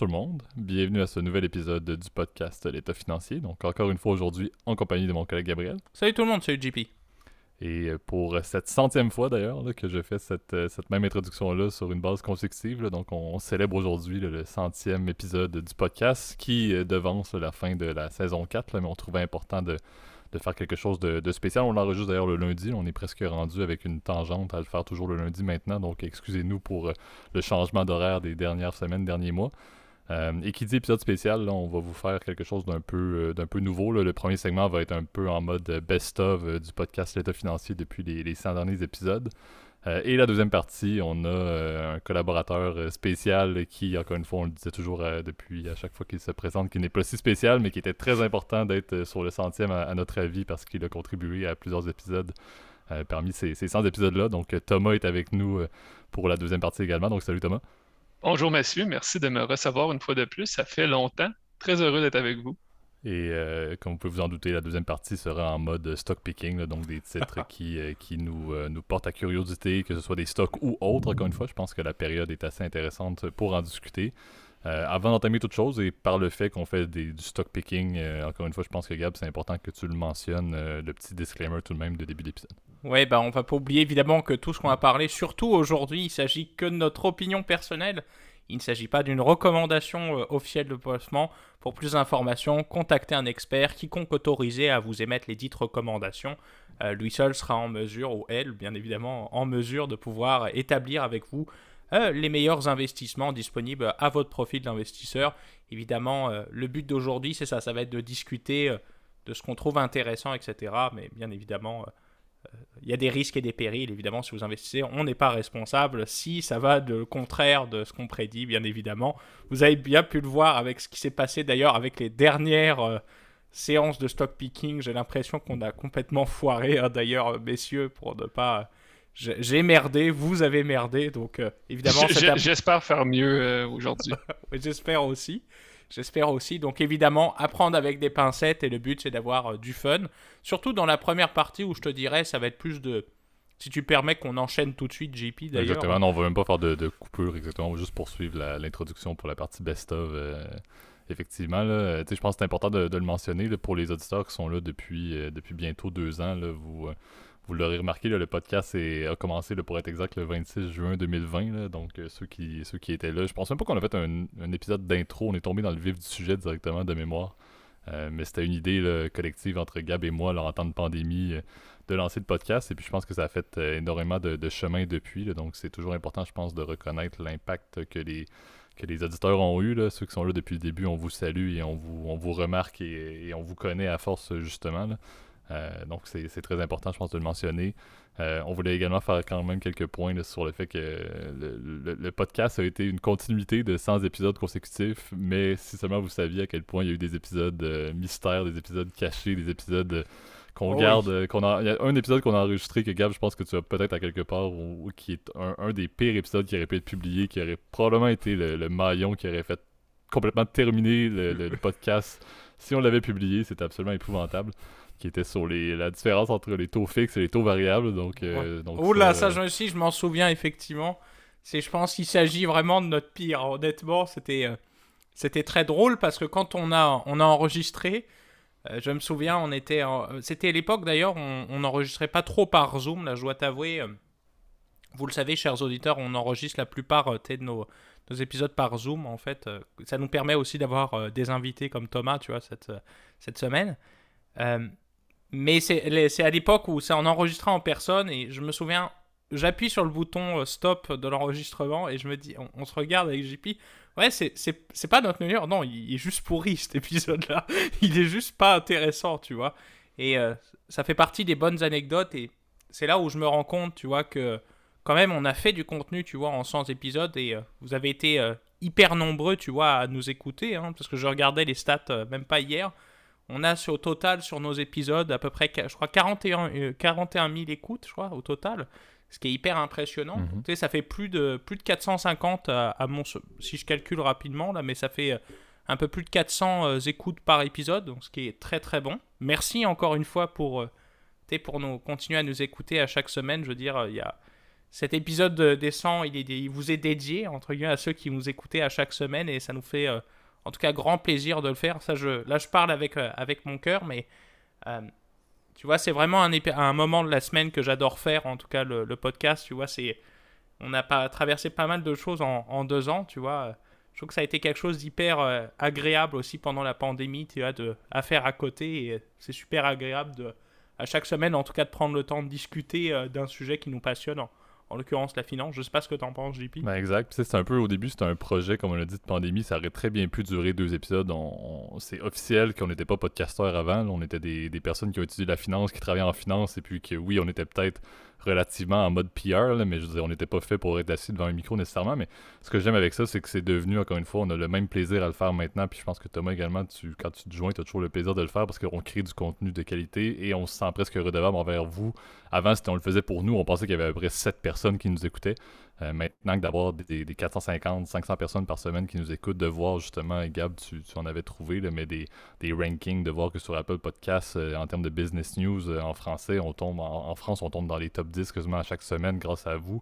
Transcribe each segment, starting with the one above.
tout le monde, bienvenue à ce nouvel épisode du podcast L'État financier. Donc encore une fois aujourd'hui en compagnie de mon collègue Gabriel. Salut tout le monde, salut JP. Et euh, pour cette centième fois d'ailleurs que je fais cette, euh, cette même introduction-là sur une base consécutive, donc on, célèbre aujourd'hui le centième épisode du podcast qui euh, devance la fin de la saison 4, mais on trouvait important de, de faire quelque chose de, spécial. On l'enregistre d'ailleurs le lundi. On est presque rendu avec une tangente à le faire toujours le lundi maintenant. Donc excusez-nous pour le changement d'horaire des dernières semaines, derniers mois. Euh, et qui dit épisode spécial, on va vous faire quelque chose d'un peu, euh, d'un peu nouveau. Le premier segment va être un peu en mode best-of du podcast L'État financier depuis les, les 100 derniers épisodes. Euh, et la deuxième partie, on a euh, un collaborateur euh, spécial qui, encore une fois, on le disait toujours depuis à chaque fois qu'il se présente, qui n'est pas si spécial, mais qui était très important d'être sur le centième à, notre avis parce qu'il a contribué à plusieurs épisodes parmi ces, ces 100 épisodes-là. Donc Thomas est avec nous pour la deuxième partie également. Donc salut Thomas. Bonjour messieurs, merci de me recevoir une fois de plus. Ça fait longtemps. Très heureux d'être avec vous. Et euh, comme vous pouvez vous en douter, la deuxième partie sera en mode stock picking, donc des titres qui, euh, qui nous, euh, nous portent à curiosité, que ce soit des stocks ou autres. Encore une fois, je pense que la période est assez intéressante pour en discuter. Avant d'entamer toute chose, et par le fait qu'on fait du stock picking, encore une fois, je pense que Gab, c'est important que tu le mentionnes, le petit disclaimer tout de même de début d'épisode. Ouais, bah on va pas oublier évidemment que tout ce qu'on a parlé, surtout aujourd'hui, il s'agit que de notre opinion personnelle. Il ne s'agit pas d'une recommandation euh, officielle de placement. Pour plus d'informations, contactez un expert, quiconque autorisé à vous émettre les dites recommandations. Euh, lui seul sera en mesure, ou elle, bien évidemment, en mesure de pouvoir établir avec vous euh, les meilleurs investissements disponibles à votre profil d'investisseur. Évidemment, le but d'aujourd'hui, c'est ça, ça va être de discuter de ce qu'on trouve intéressant, etc. Mais bien évidemment, il y a des risques et des périls, évidemment, si vous investissez, on n'est pas responsable. Si ça va de contraire de ce qu'on prédit, bien évidemment. Vous avez bien pu le voir avec ce qui s'est passé d'ailleurs avec les dernières euh, séances de stock picking. J'ai l'impression qu'on a complètement foiré, hein, d'ailleurs, messieurs, pour ne pas... J'ai merdé, vous avez merdé, donc euh, évidemment... J'espère faire mieux euh, aujourd'hui. J'espère aussi. J'espère aussi. Donc évidemment, apprendre avec des pincettes et le but c'est d'avoir euh, du fun. Surtout dans la première partie où je te dirais ça va être plus de... Si tu permets qu'on enchaîne tout de suite, JP d'ailleurs. Exactement, non, on va même pas faire de, de coupure, exactement. On va juste poursuivre l'introduction pour la partie best-of. Euh, effectivement, là, je pense que c'est important de, le mentionner pour les auditeurs qui sont là depuis, euh, depuis bientôt deux ans. Là, vous vous l'aurez remarqué, le podcast a commencé pour être exact le 26 juin 2020. donc euh, ceux, qui, étaient là, je pense même pas qu'on a fait un, épisode d'intro. On est tombé dans le vif du sujet directement de mémoire. Euh, mais c'était une idée collective entre Gab et moi en temps de pandémie euh, de lancer le podcast. Et puis je pense que ça a fait énormément de, chemin depuis. donc c'est toujours important, je pense, de reconnaître l'impact que les, auditeurs ont eu. Ceux qui sont là depuis le début, on vous salue et on vous, remarque et, on vous connaît à force justement. Là. Euh, donc, c'est très important, je pense, de le mentionner. Euh, on voulait également faire quand même quelques points sur le fait que le, podcast a été une continuité de 100 épisodes consécutifs, mais si seulement vous saviez à quel point il y a eu des épisodes euh, mystères, des épisodes cachés, des épisodes qu'on oh garde, qu'on a, il y a un épisode qu'on a enregistré que Gab, je pense que tu as peut-être à quelque part, ou, qui est un, des pires épisodes qui aurait pu être publié, qui aurait probablement été le, maillon qui aurait fait complètement terminer le, podcast. Si on l'avait publié, c'était absolument épouvantable qui était sur les, la différence entre les taux fixes et les taux variables. Donc, euh, donc là, ça, ça aussi, je m'en souviens effectivement. C'est, je pense qu'il s'agit vraiment de notre pire. Honnêtement, c'était, euh, c'était très drôle parce que quand on a, on a enregistré, euh, je me souviens, on était, c'était l'époque d'ailleurs, on n'enregistrait pas trop par Zoom. Là, je dois t'avouer, vous le savez, chers auditeurs, on enregistre la plupart de nos, nos, épisodes par Zoom. En fait, ça nous permet aussi d'avoir des invités comme Thomas, tu vois, cette, cette semaine. Mais c'est à l'époque où c'est en enregistrant en personne et je me souviens, j'appuie sur le bouton euh, stop de l'enregistrement et je me dis, on, se regarde avec JP. Ouais, c'est pas notre meilleur. Non, il, est juste pourri cet épisode-là. Il est juste pas intéressant, tu vois. Et euh, ça fait partie des bonnes anecdotes et c'est là où je me rends compte, tu vois, que quand même on a fait du contenu, tu vois, en 100 épisodes et euh, vous avez été hyper nombreux, tu vois, à nous écouter, hein, parce que je regardais les stats même pas hier. On a au total sur nos épisodes à peu près, je crois, 41, 41 000 écoutes, je crois, au total. Ce qui est hyper impressionnant. Mhm. Tu sais, ça fait plus de, plus de 450 à, mon, si je calcule rapidement, là, mais ça fait euh, un peu plus de 400 euh, écoutes par épisode, donc ce qui est très très bon. Merci encore une fois pour, euh, pour nous, continuer à nous écouter à chaque semaine. Je veux dire, il y a, cet épisode des 100, il, est, il vous est dédié, entre guillemets, à ceux qui nous écoutaient à chaque semaine et ça nous fait en tout cas grand plaisir de le faire. Ça, je, là, je parle avec, avec mon cœur, mais tu vois, c'est vraiment un, un, moment de la semaine que j'adore faire, en tout cas le, podcast, tu vois, c'est... On a pas traversé pas mal de choses en, deux ans, tu vois. Je trouve que ça a été quelque chose d'hyper euh, agréable aussi pendant la pandémie, tu vois, de, à faire à côté. C'est super agréable de, à chaque semaine, en tout cas, de prendre le temps de discuter euh, d'un sujet qui nous passionne l'occurrence la finance. Je sais pas ce que tu en penses, JP. Ben exact. C'est un peu au début, c'était un projet, comme on l'a dit, de pandémie. Ça aurait très bien pu durer deux épisodes. On, c'est officiel qu'on n'était pas podcasteurs avant. On était des, des, personnes qui ont étudié la finance, qui travaillaient en finance, et puis que oui, on était peut-être relativement en mode PR, mais je veux dire, on n'était pas fait pour être assis devant un micro nécessairement. Mais ce que j'aime avec ça, c'est que c'est devenu, encore une fois, on a le même plaisir à le faire maintenant. Puis je pense que Thomas également, tu, quand tu te joins, tu as toujours le plaisir de le faire parce qu'on crée du contenu de qualité et on se sent presque redevable envers vous. Avant, c'était on le faisait pour nous, on pensait qu'il y avait à peu près 7 personnes qui nous écoutaient. Euh, maintenant que d'avoir des, 450, 500 personnes par semaine qui nous écoutent, de voir justement, Gab, tu, en avais trouvé, mais des, rankings, de voir que sur Apple Podcasts, euh, en termes de business news euh, en français, on tombe en, France, on tombe dans les top 10 quasiment à chaque semaine grâce à vous.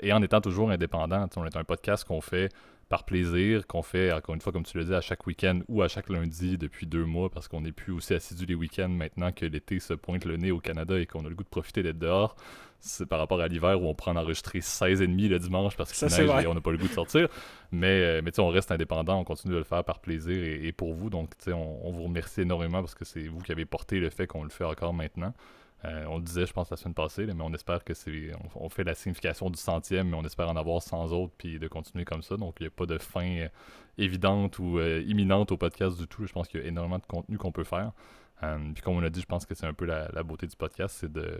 et en étant toujours indépendant, on est un podcast qu'on fait par plaisir, qu'on fait, encore une fois, comme tu le dis, à chaque week-end ou à chaque lundi depuis deux mois, parce qu'on n'est plus aussi assidu les week-ends maintenant que l'été se pointe le nez au Canada et qu'on a le goût de profiter d'être dehors c'est par rapport à l'hiver où on prend en enregistrer 16,5 le dimanche parce qu'il neige et on n'a pas le goût de sortir. Mais, euh, mais on reste indépendant, on continue de le faire par plaisir et, pour vous. Donc on, on, vous remercie énormément parce que c'est vous qui avez porté le fait qu'on le fait encore maintenant. Euh, on le disait, je pense, la semaine passée, mais on espère que c'est. On, fait la signification du centième, mais on espère en avoir sans autres, puis de continuer comme ça. Donc, il n'y a pas de fin euh, évidente ou imminente au podcast du tout. Je pense qu'il y a énormément de contenu qu'on peut faire. Euh, puis comme on l'a dit, je pense que c'est un peu la, beauté du podcast, c'est de,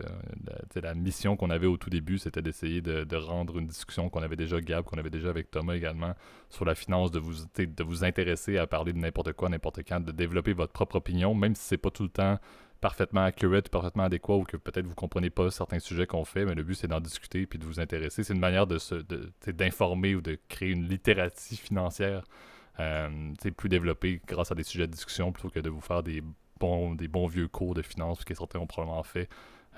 la mission qu'on avait au tout début, c'était d'essayer de, rendre une discussion qu'on avait déjà Gab, qu'on avait déjà avec Thomas également sur la finance, de vous, de vous intéresser à parler de n'importe quoi, n'importe quand, de développer votre propre opinion, même si c'est pas tout le temps parfaitement accurate, parfaitement adéquat ou que peut-être vous comprenez pas certains sujets qu'on fait, mais le but c'est d'en discuter puis de vous intéresser. C'est une manière de d'informer ou de créer une littératie financière euh, plus développée grâce à des sujets de discussion plutôt que de vous faire des des bons vieux cours de finance que certains ont probablement fait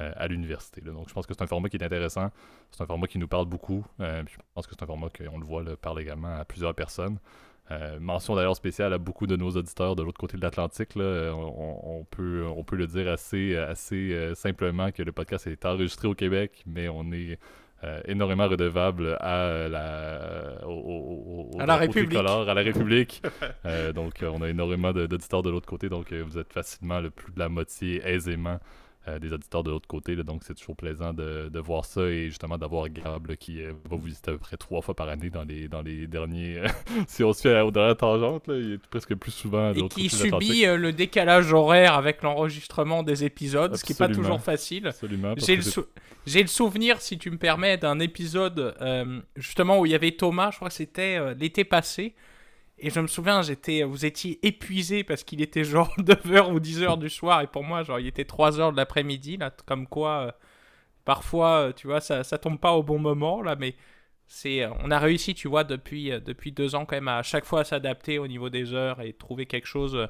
euh, à l'université. Donc je pense que c'est un format qui est intéressant. C'est un format qui nous parle beaucoup. Euh, je pense que c'est un format qu'on le voit parle également à plusieurs personnes. Euh, mention d'ailleurs spéciale à beaucoup de nos auditeurs de l'autre côté de l'Atlantique. On, on, peut, on peut le dire assez, assez simplement que le podcast est enregistré au Québec, mais on est euh, énormément redevable à la, au, à la République. à la République. Euh, donc, on a énormément d'auditeurs de l'autre côté, donc euh, vous êtes facilement le plus de la moitié aisément euh, des auditeurs de l'autre côté. donc, c'est toujours plaisant de, de, voir ça et justement d'avoir Gab qui euh, va vous visiter à peu près trois fois par année dans les, dans les derniers. Euh, si on se fait aux dernières tangentes, là, il est presque plus souvent. Et qui subit le décalage horaire avec l'enregistrement des épisodes, ce qui n'est pas toujours facile. Absolument. J'ai le, le, souvenir, si tu me permets, d'un épisode justement où il y avait Thomas, je crois que c'était l'été passé. Et je me souviens, j'étais, vous étiez épuisé parce qu'il était genre 9h ou 10h du soir. Et pour moi, genre, il était 3h de l'après-midi. Là, comme quoi, euh, parfois, euh, tu vois, ça, ça tombe pas au bon moment. Là, mais c'est, euh, on a réussi, tu vois, depuis, depuis deux ans quand même à chaque fois s'adapter au niveau des heures et trouver quelque chose,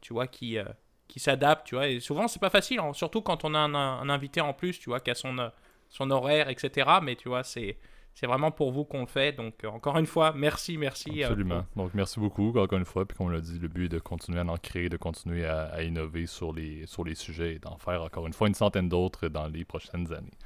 tu vois, qui, qui s'adapte, tu vois. Et souvent, c'est pas facile, hein, surtout quand on a un, un, invité en plus, tu vois, qui a son, son horaire, etc. Mais tu vois, c'est c'est vraiment pour vous qu'on le fait. Donc, euh, encore une fois, merci, merci. Euh, Absolument. Donc, merci beaucoup, encore une fois. Puis, comme on l'a dit, le but est de continuer à en créer, de continuer à, innover sur les, sur les sujets et d'en faire, encore une fois, une centaine d'autres dans les prochaines années.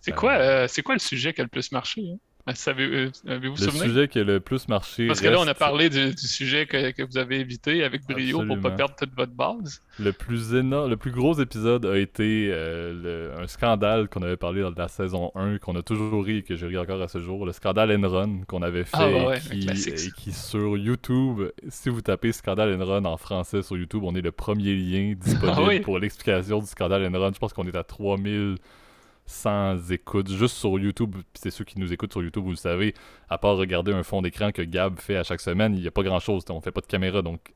C'est quoi, euh, quoi le sujet qui a le plus marché? Hein? Euh, Le sujet qui a le plus marché. Parce que là, on a parlé du, sujet que, vous avez évité avec brio pour pour pas perdre toute votre base. Le plus énorme, le plus gros épisode a été euh, un scandale qu'on avait parlé dans la saison 1, qu'on a toujours ri et que j'ai ri encore à ce jour. Le scandale Enron qu'on avait fait ah, et, qui, sur YouTube, si vous tapez scandale Enron en français sur YouTube, on est le premier lien disponible ah pour l'explication du scandale Enron. Je pense qu'on est à 3000 sans écoute, juste sur YouTube. c'est ceux qui nous écoutent sur YouTube, vous le savez, à part regarder un fond d'écran que Gab fait à chaque semaine, il n'y a pas grand chose. On fait pas de caméra. Donc,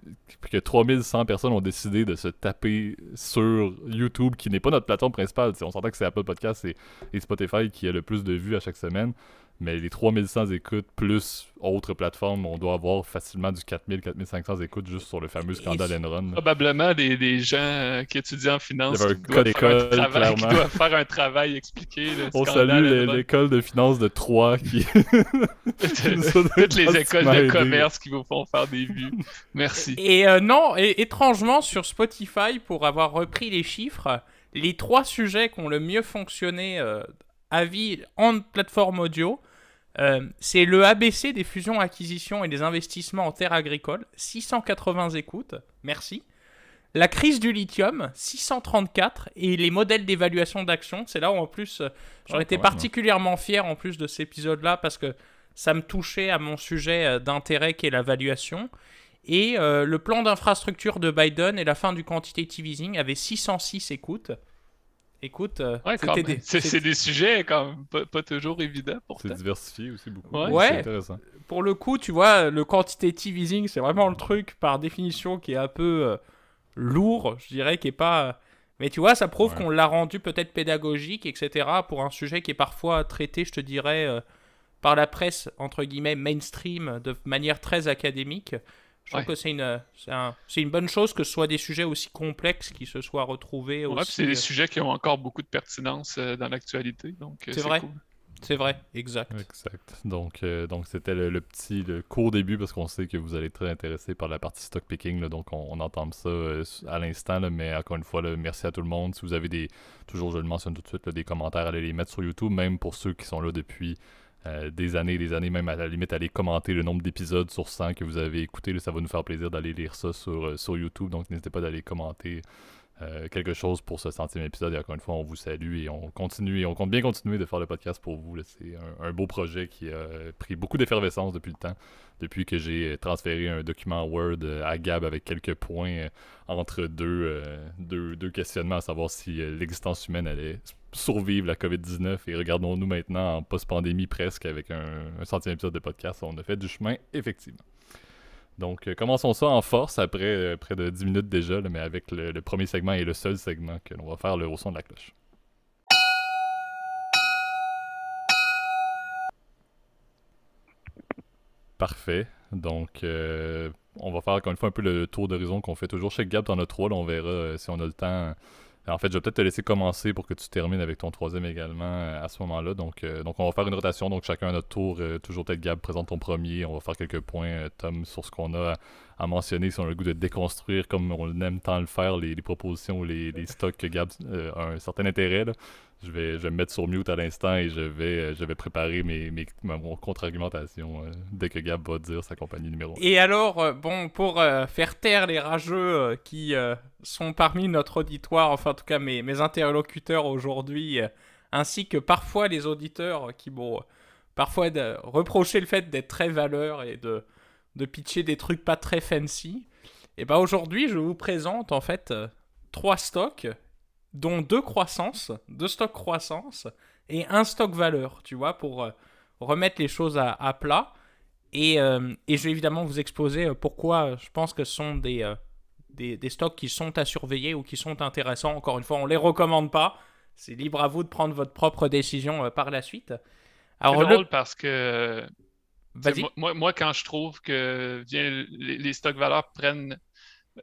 que 3100 personnes ont décidé de se taper sur YouTube, qui n'est pas notre plateforme principale. on s'entend que c'est Apple Podcast et, Spotify qui a le plus de vues à chaque semaine. Mais les 3100 écoutes plus autres plateformes, on doit avoir facilement du 4000-4500 écoutes juste sur le fameux scandale Enron. Probablement des, des, gens euh, qui étudient en finance qui, doivent faire, un qui doivent faire un travail expliqué. on salue l'école de finance de Troyes qui. Toutes les écoles de commerce qui vous font faire des vues. Merci. Et euh, non, et, étrangement, sur Spotify, pour avoir repris les chiffres, les trois sujets qui ont le mieux fonctionné euh, à vie en plateforme audio, euh, c'est le ABC des fusions-acquisitions et des investissements en terres agricoles, 680 écoutes, merci. La crise du lithium, 634, et les modèles d'évaluation d'action, c'est là où en plus euh, j'en étais particulièrement fier en plus de cet épisode-là parce que ça me touchait à mon sujet euh, d'intérêt qui est la valuation. Et le plan d'infrastructure de Biden et la fin du quantitative easing avaient 606 écoutes. Écoute, euh, c'est des sujets quand même pas, toujours évidents pour C'est diversifié aussi beaucoup. Ouais. intéressant. Pour le coup, tu vois, le quantitative easing, c'est vraiment le truc par définition qui est un peu euh, lourd, je dirais, qui est pas. Mais tu vois, ça prouve qu'on l'a rendu peut-être pédagogique, etc. Pour un sujet qui est parfois traité, je te dirais, euh, par la presse entre guillemets mainstream de manière très académique. Je trouve que c'est une, c'est une bonne chose que ce soit des sujets aussi complexes qui se soient retrouvés. Ouais, c'est des euh, sujets qui ont encore beaucoup de pertinence euh, dans l'actualité. Euh, c'est vrai. C'est vrai, exact. Exact. Donc, donc c'était le, petit le court début parce qu'on sait que vous allez être très intéressé par la partie stock picking. donc, on, entend ça à l'instant. mais encore une fois, merci à tout le monde. Si vous avez des, toujours je le mentionne tout de suite, des commentaires, allez les mettre sur YouTube, même pour ceux qui sont là depuis euh, des années, des années, même à la limite, aller commenter le nombre d'épisodes sur 100 que vous avez écouté. ça va nous faire plaisir d'aller lire ça sur, euh, sur YouTube. Donc, n'hésitez pas d'aller commenter euh, quelque chose pour ce centième épisode. Et encore une fois, on vous salue et on continue et on compte bien continuer de faire le podcast pour vous. C'est un, beau projet qui a pris beaucoup d'effervescence depuis le temps. Depuis que j'ai transféré un document Word à Gab avec quelques points entre deux, deux, deux, questionnements, à savoir si l'existence humaine allait survivre la COVID-19 et regardons-nous maintenant en post-pandémie presque avec un, centième épisode de podcast. On a fait du chemin, effectivement. Donc, euh, commençons ça en force après euh, près de 10 minutes déjà, mais avec le, premier segment et le seul segment que l'on va faire le, au son de la cloche. Parfait. Donc, euh, on va faire encore une fois un peu le tour d'horizon qu'on fait toujours chez Gab dans notre rôle. On verra si on a le temps en fait, je vais peut-être te laisser commencer pour que tu termines avec ton troisième également euh, à ce moment-là. Donc, euh, donc, on va faire une rotation. Donc, chacun à notre tour. Euh, toujours peut-être Gab présente ton premier. On va faire quelques points, Tom, sur ce qu'on a à, mentionner. Si on a le goût de déconstruire, comme on aime tant le faire, les, propositions ou les, stocks que Gab a un certain intérêt. Je vais, je vais me mettre sur mute à l'instant et je vais, je vais préparer mes, mes, mon contre-argumentation dès que Gab va dire sa compagnie numéro 1. Et alors, bon, pour faire taire les rageux qui sont parmi notre auditoire, enfin en tout cas mes, mes interlocuteurs aujourd'hui, euh, ainsi que parfois les auditeurs qui m'ont parfois reproché le fait d'être très valeur et de, de pitcher des trucs pas très fancy. Et ben aujourd'hui, je vous présente en fait euh, trois stocks, dont deux croissances, deux stocks croissance et un stock valeur, tu vois, pour euh, remettre les choses à, à plat. Et, et, je vais évidemment vous exposer pourquoi je pense que ce sont des, des, stocks qui sont à surveiller ou qui sont intéressants. Encore une fois, on ne les recommande pas. C'est libre à vous de prendre votre propre décision euh, par la suite. C'est drôle parce que moi, moi, quand je trouve que les, stocks valeurs prennent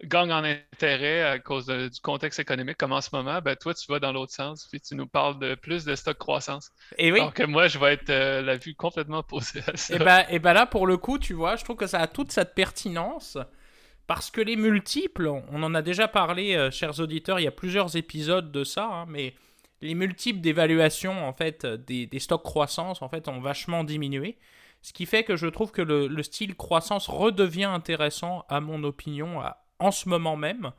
gagnent en intérêt à cause du contexte économique comme en ce moment, ben toi tu vas dans l'autre sens puis tu nous parles de plus de stock croissance. Et oui. Donc moi je vais être euh, la vue complètement opposée à ça. Et ben, et ben là pour le coup tu vois, je trouve que ça a toute cette pertinence parce que les multiples, on en a déjà parlé, euh, chers auditeurs, il y a plusieurs épisodes de ça, hein, mais les multiples d'évaluation en fait des, stocks croissance en fait ont vachement diminué. Ce qui fait que je trouve que le, style croissance redevient intéressant à mon opinion en ce moment même.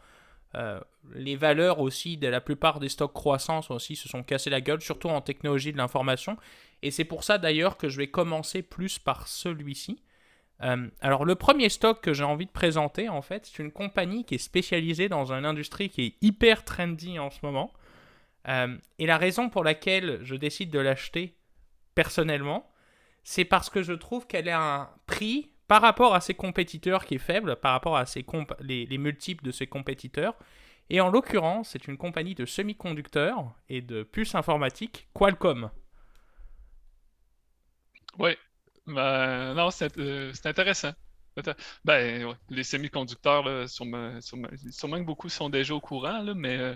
Euh, les valeurs aussi de la plupart des stocks croissance aussi se sont cassés la gueule, surtout en technologie de l'information. Et c'est pour ça d'ailleurs que je vais commencer plus par celui-ci. Euh, alors le premier stock que j'ai envie de présenter en fait, c'est une compagnie qui est spécialisée dans une industrie qui est hyper trendy en ce moment. Euh, et la raison pour laquelle je décide de l'acheter personnellement, c'est parce que je trouve qu'elle a un prix par rapport à ses compétiteurs qui est faible, par rapport à ses les, les multiples de ses compétiteurs. Et en l'occurrence, c'est une compagnie de semi-conducteurs et de puces informatiques, Qualcomm. Oui. Ben, non, c'est intéressant. Ben, les semi-conducteurs, sûrement, sûrement, que beaucoup sont déjà au courant, là, mais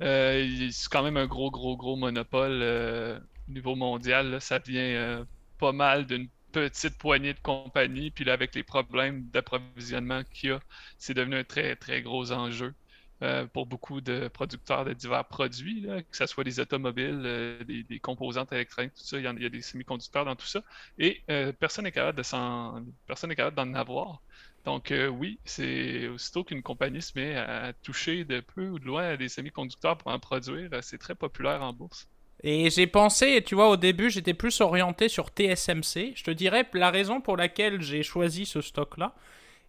euh, c'est quand même un gros, gros, gros monopole euh, au niveau mondial. ça vient euh, pas mal d'une petite poignée de compagnies. Puis là, avec les problèmes d'approvisionnement qu'il y a, c'est devenu un très, très gros enjeu. pour beaucoup de producteurs de divers produits, que ce soit des automobiles, des, composantes électroniques, tout ça, il y, a des semi-conducteurs dans tout ça. Et personne n'est capable de personne n'est capable d'en avoir. Donc euh, oui, c'est aussitôt qu'une compagnie se met à toucher de peu ou de loin des semi-conducteurs pour en produire, euh, c'est très populaire en bourse. Et j'ai pensé, tu vois, au début, j'étais plus orienté sur TSMC. Je te dirais la raison pour laquelle j'ai choisi ce stock-là.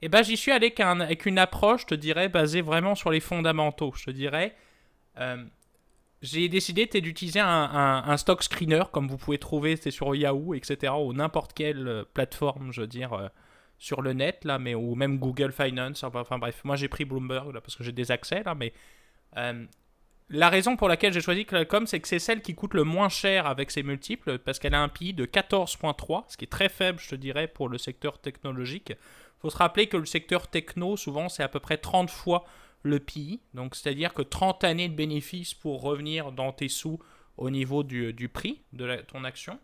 Et eh ben, j'y suis allé avec, une approche, je te dirais, basée vraiment sur les fondamentaux. Je te dirais, euh, j'ai décidé d'utiliser un, stock screener, comme vous pouvez trouver, c'est sur Yahoo, etc., ou n'importe quelle plateforme, je veux dire, sur le net, là, mais, ou même Google Finance. Enfin, bref, moi j'ai pris Bloomberg là, parce que j'ai des accès là, mais euh, la raison pour laquelle j'ai choisi Qualcomm, c'est que c'est celle qui coûte le moins cher avec ses multiples, parce qu'elle a un PI de 14.3, ce qui est très faible, je te dirais, pour le secteur technologique. Il faut se rappeler que le secteur techno, souvent, c'est à peu près 30 fois le PI, donc c'est-à-dire que 30 années de bénéfices pour revenir dans tes sous au niveau du, prix de ton action.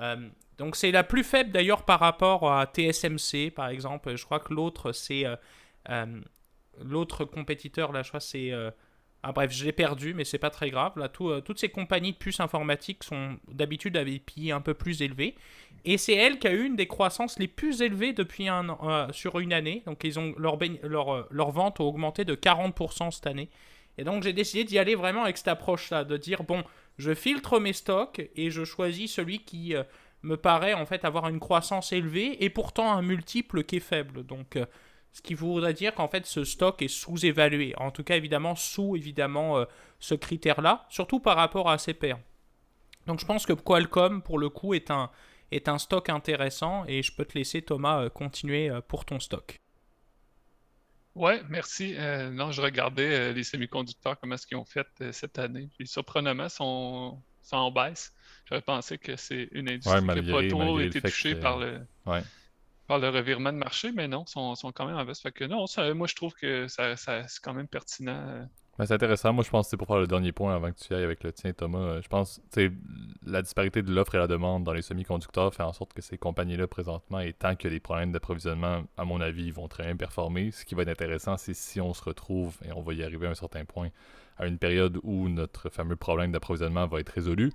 Euh, donc c'est la plus faible d'ailleurs par rapport à TSMC par exemple. Je crois que l'autre c'est euh, euh, l'autre compétiteur là, je crois c'est ah bref, je l'ai perdu, mais c'est pas très grave. Là, toutes ces compagnies de puces informatiques sont d'habitude à des PI un peu plus élevés. Et c'est elle qui a eu une des croissances les plus élevées depuis an, sur une année. Donc ils ont leur, leur vente a augmenté de 40% cette année. Et donc j'ai décidé d'y aller vraiment avec cette approche-là, de dire bon, je filtre mes stocks et je choisis celui qui me paraît en fait avoir une croissance élevée et pourtant un multiple qui est faible. Donc, euh, ce qui voudrait dire qu'en fait ce stock est sous-évalué. En tout cas, évidemment, sous évidemment euh, ce critère-là, surtout par rapport à ses pairs. Donc, je pense que Qualcomm, pour le coup, est un, est un stock intéressant et je peux te laisser, Thomas, euh, continuer pour ton stock. Ouais, merci. non, je regardais les semi-conducteurs, comment est-ce qu'ils ont fait cette année. Puis, surprenamment, sont, sont en baisse. J'aurais pensé que c'est une industrie qui n'a pas trop été touchée par, le, par le revirement de marché, mais non, sont, sont quand même en baisse. Fait que non, moi je trouve que ça, c'est quand même pertinent. Ben, c'est intéressant. Moi, je pense que c'est pour faire le dernier point avant que tu ailles avec le tien, Thomas. Euh, je pense que la disparité de l'offre et la demande dans les semi-conducteurs fait en sorte que ces compagnies-là, présentement, et tant a des problèmes d'approvisionnement, à mon avis, vont très bien performer. Ce qui va être intéressant, c'est si on se retrouve, et on va y arriver à un certain point, à une période où notre fameux problème d'approvisionnement va être résolu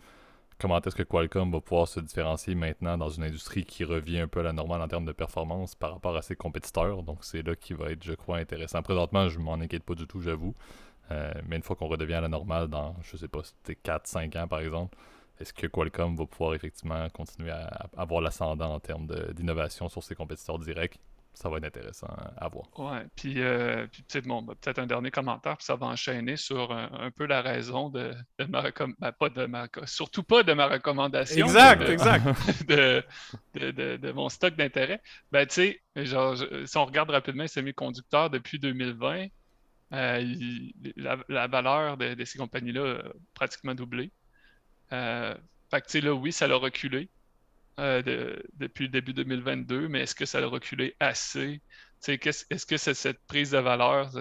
comment est-ce que Qualcomm va pouvoir se différencier maintenant dans une industrie qui revient un peu à la normale en termes de performance par rapport à ses compétiteurs? Donc c'est là qui va être, je crois, intéressant. Présentement, je m'en inquiète pas du tout, j'avoue. Euh, mais une fois qu'on redevient à la normale dans, je sais pas, c'était 4-5 ans par exemple, est-ce que Qualcomm va pouvoir effectivement continuer à avoir l'ascendant en termes d'innovation sur ses compétiteurs directs? Ça va être intéressant à voir. Ouais, puis, euh, puis bon, ben, peut-être un dernier commentaire, puis ça va enchaîner sur un, peu la raison de, ma recommandation, ben, pas de ma surtout pas de ma recommandation. Exact, exact. De, de, mon stock d'intérêt. Ben, tu sais, genre, si on regarde rapidement les semi-conducteurs depuis 2020, euh, la, valeur de, ces compagnies-là a pratiquement doublé. Euh, fait que, tu sais, là, oui, ça l'a reculé. Euh, depuis le début 2022, mais est-ce que ça a reculé assez? Est-ce que c'est cette prise de valeur,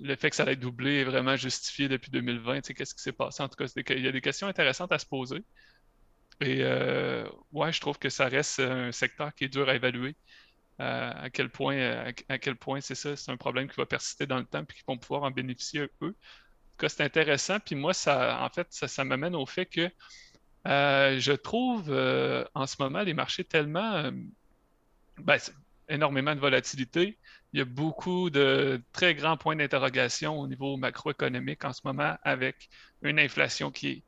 le fait que ça ait doublé est vraiment justifié depuis 2020? Qu'est-ce qui s'est passé? En tout cas, il y a des questions intéressantes à se poser. Et euh, ouais, je trouve que ça reste un secteur qui est dur à évaluer. Euh, à quel point, à, point c'est ça, c'est un problème qui va persister dans le temps et qu'ils vont pouvoir en bénéficier eux. En tout cas, c'est intéressant. Puis moi, ça, en fait, ça m'amène au fait que euh, je trouve euh, en ce moment les marchés tellement. Euh, ben, énormément de volatilité. Il y a beaucoup de très grands points d'interrogation au niveau macroéconomique en ce moment avec une inflation qui est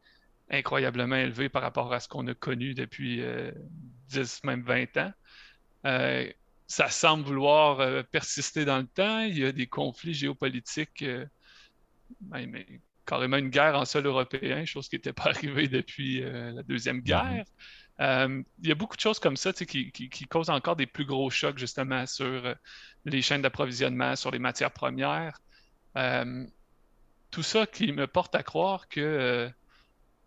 incroyablement élevée par rapport à ce qu'on a connu depuis 10, même 20 ans. ça semble vouloir persister dans le temps. Il y a des conflits géopolitiques carrément une guerre en sol européen, chose qui n'était pas arrivée depuis euh, la Deuxième mhm. Guerre. Euh, il y a beaucoup de choses comme ça qui, causent encore des plus gros chocs justement sur euh, les chaînes d'approvisionnement, sur les matières premières. tout ça qui me porte à croire que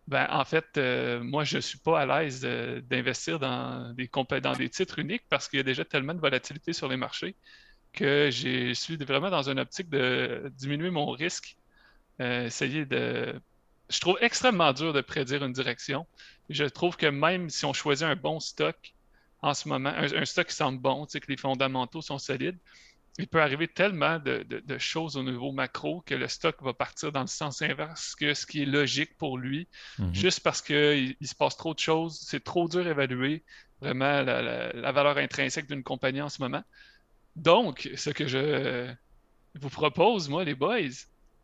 Ben, en fait, moi, je ne suis pas à l'aise d'investir dans des, dans des titres uniques parce qu'il y a déjà tellement de volatilité sur les marchés que je suis vraiment dans une optique de diminuer mon risque. Euh, essayer de. Je trouve extrêmement dur de prédire une direction. Je trouve que même si on choisit un bon stock en ce moment, un, stock qui semble bon, que les fondamentaux sont solides, il peut arriver tellement de, choses au niveau macro que le stock va partir dans le sens inverse que ce qui est logique pour lui, mhm. juste parce qu'il il se passe trop de choses, c'est trop dur d'évaluer vraiment la, valeur intrinsèque d'une compagnie en ce moment. Donc, ce que je vous propose, moi, les boys,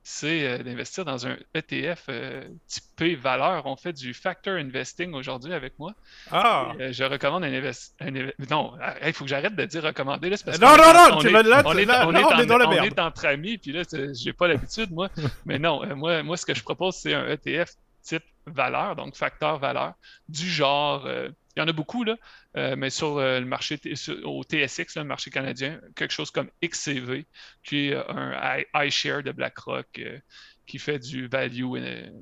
c'est euh, d'investir dans un ETF euh, typé valeur. On fait du factor investing aujourd'hui avec moi. Ah! Euh, je recommande un investissement. Non, il faut que j'arrête de dire recommander. Là, parce non, non, non, on, est, là, on, est, on, est, dans on est entre amis, puis là, j'ai pas l'habitude, moi. Mais non, moi, moi, ce que je propose, c'est un ETF type valeur, donc facteur valeur, du genre il y en a beaucoup, là, euh, mais sur euh, le marché, au TSX, le marché canadien, quelque chose comme XCV, qui est un iShare de BlackRock, euh, qui fait du value,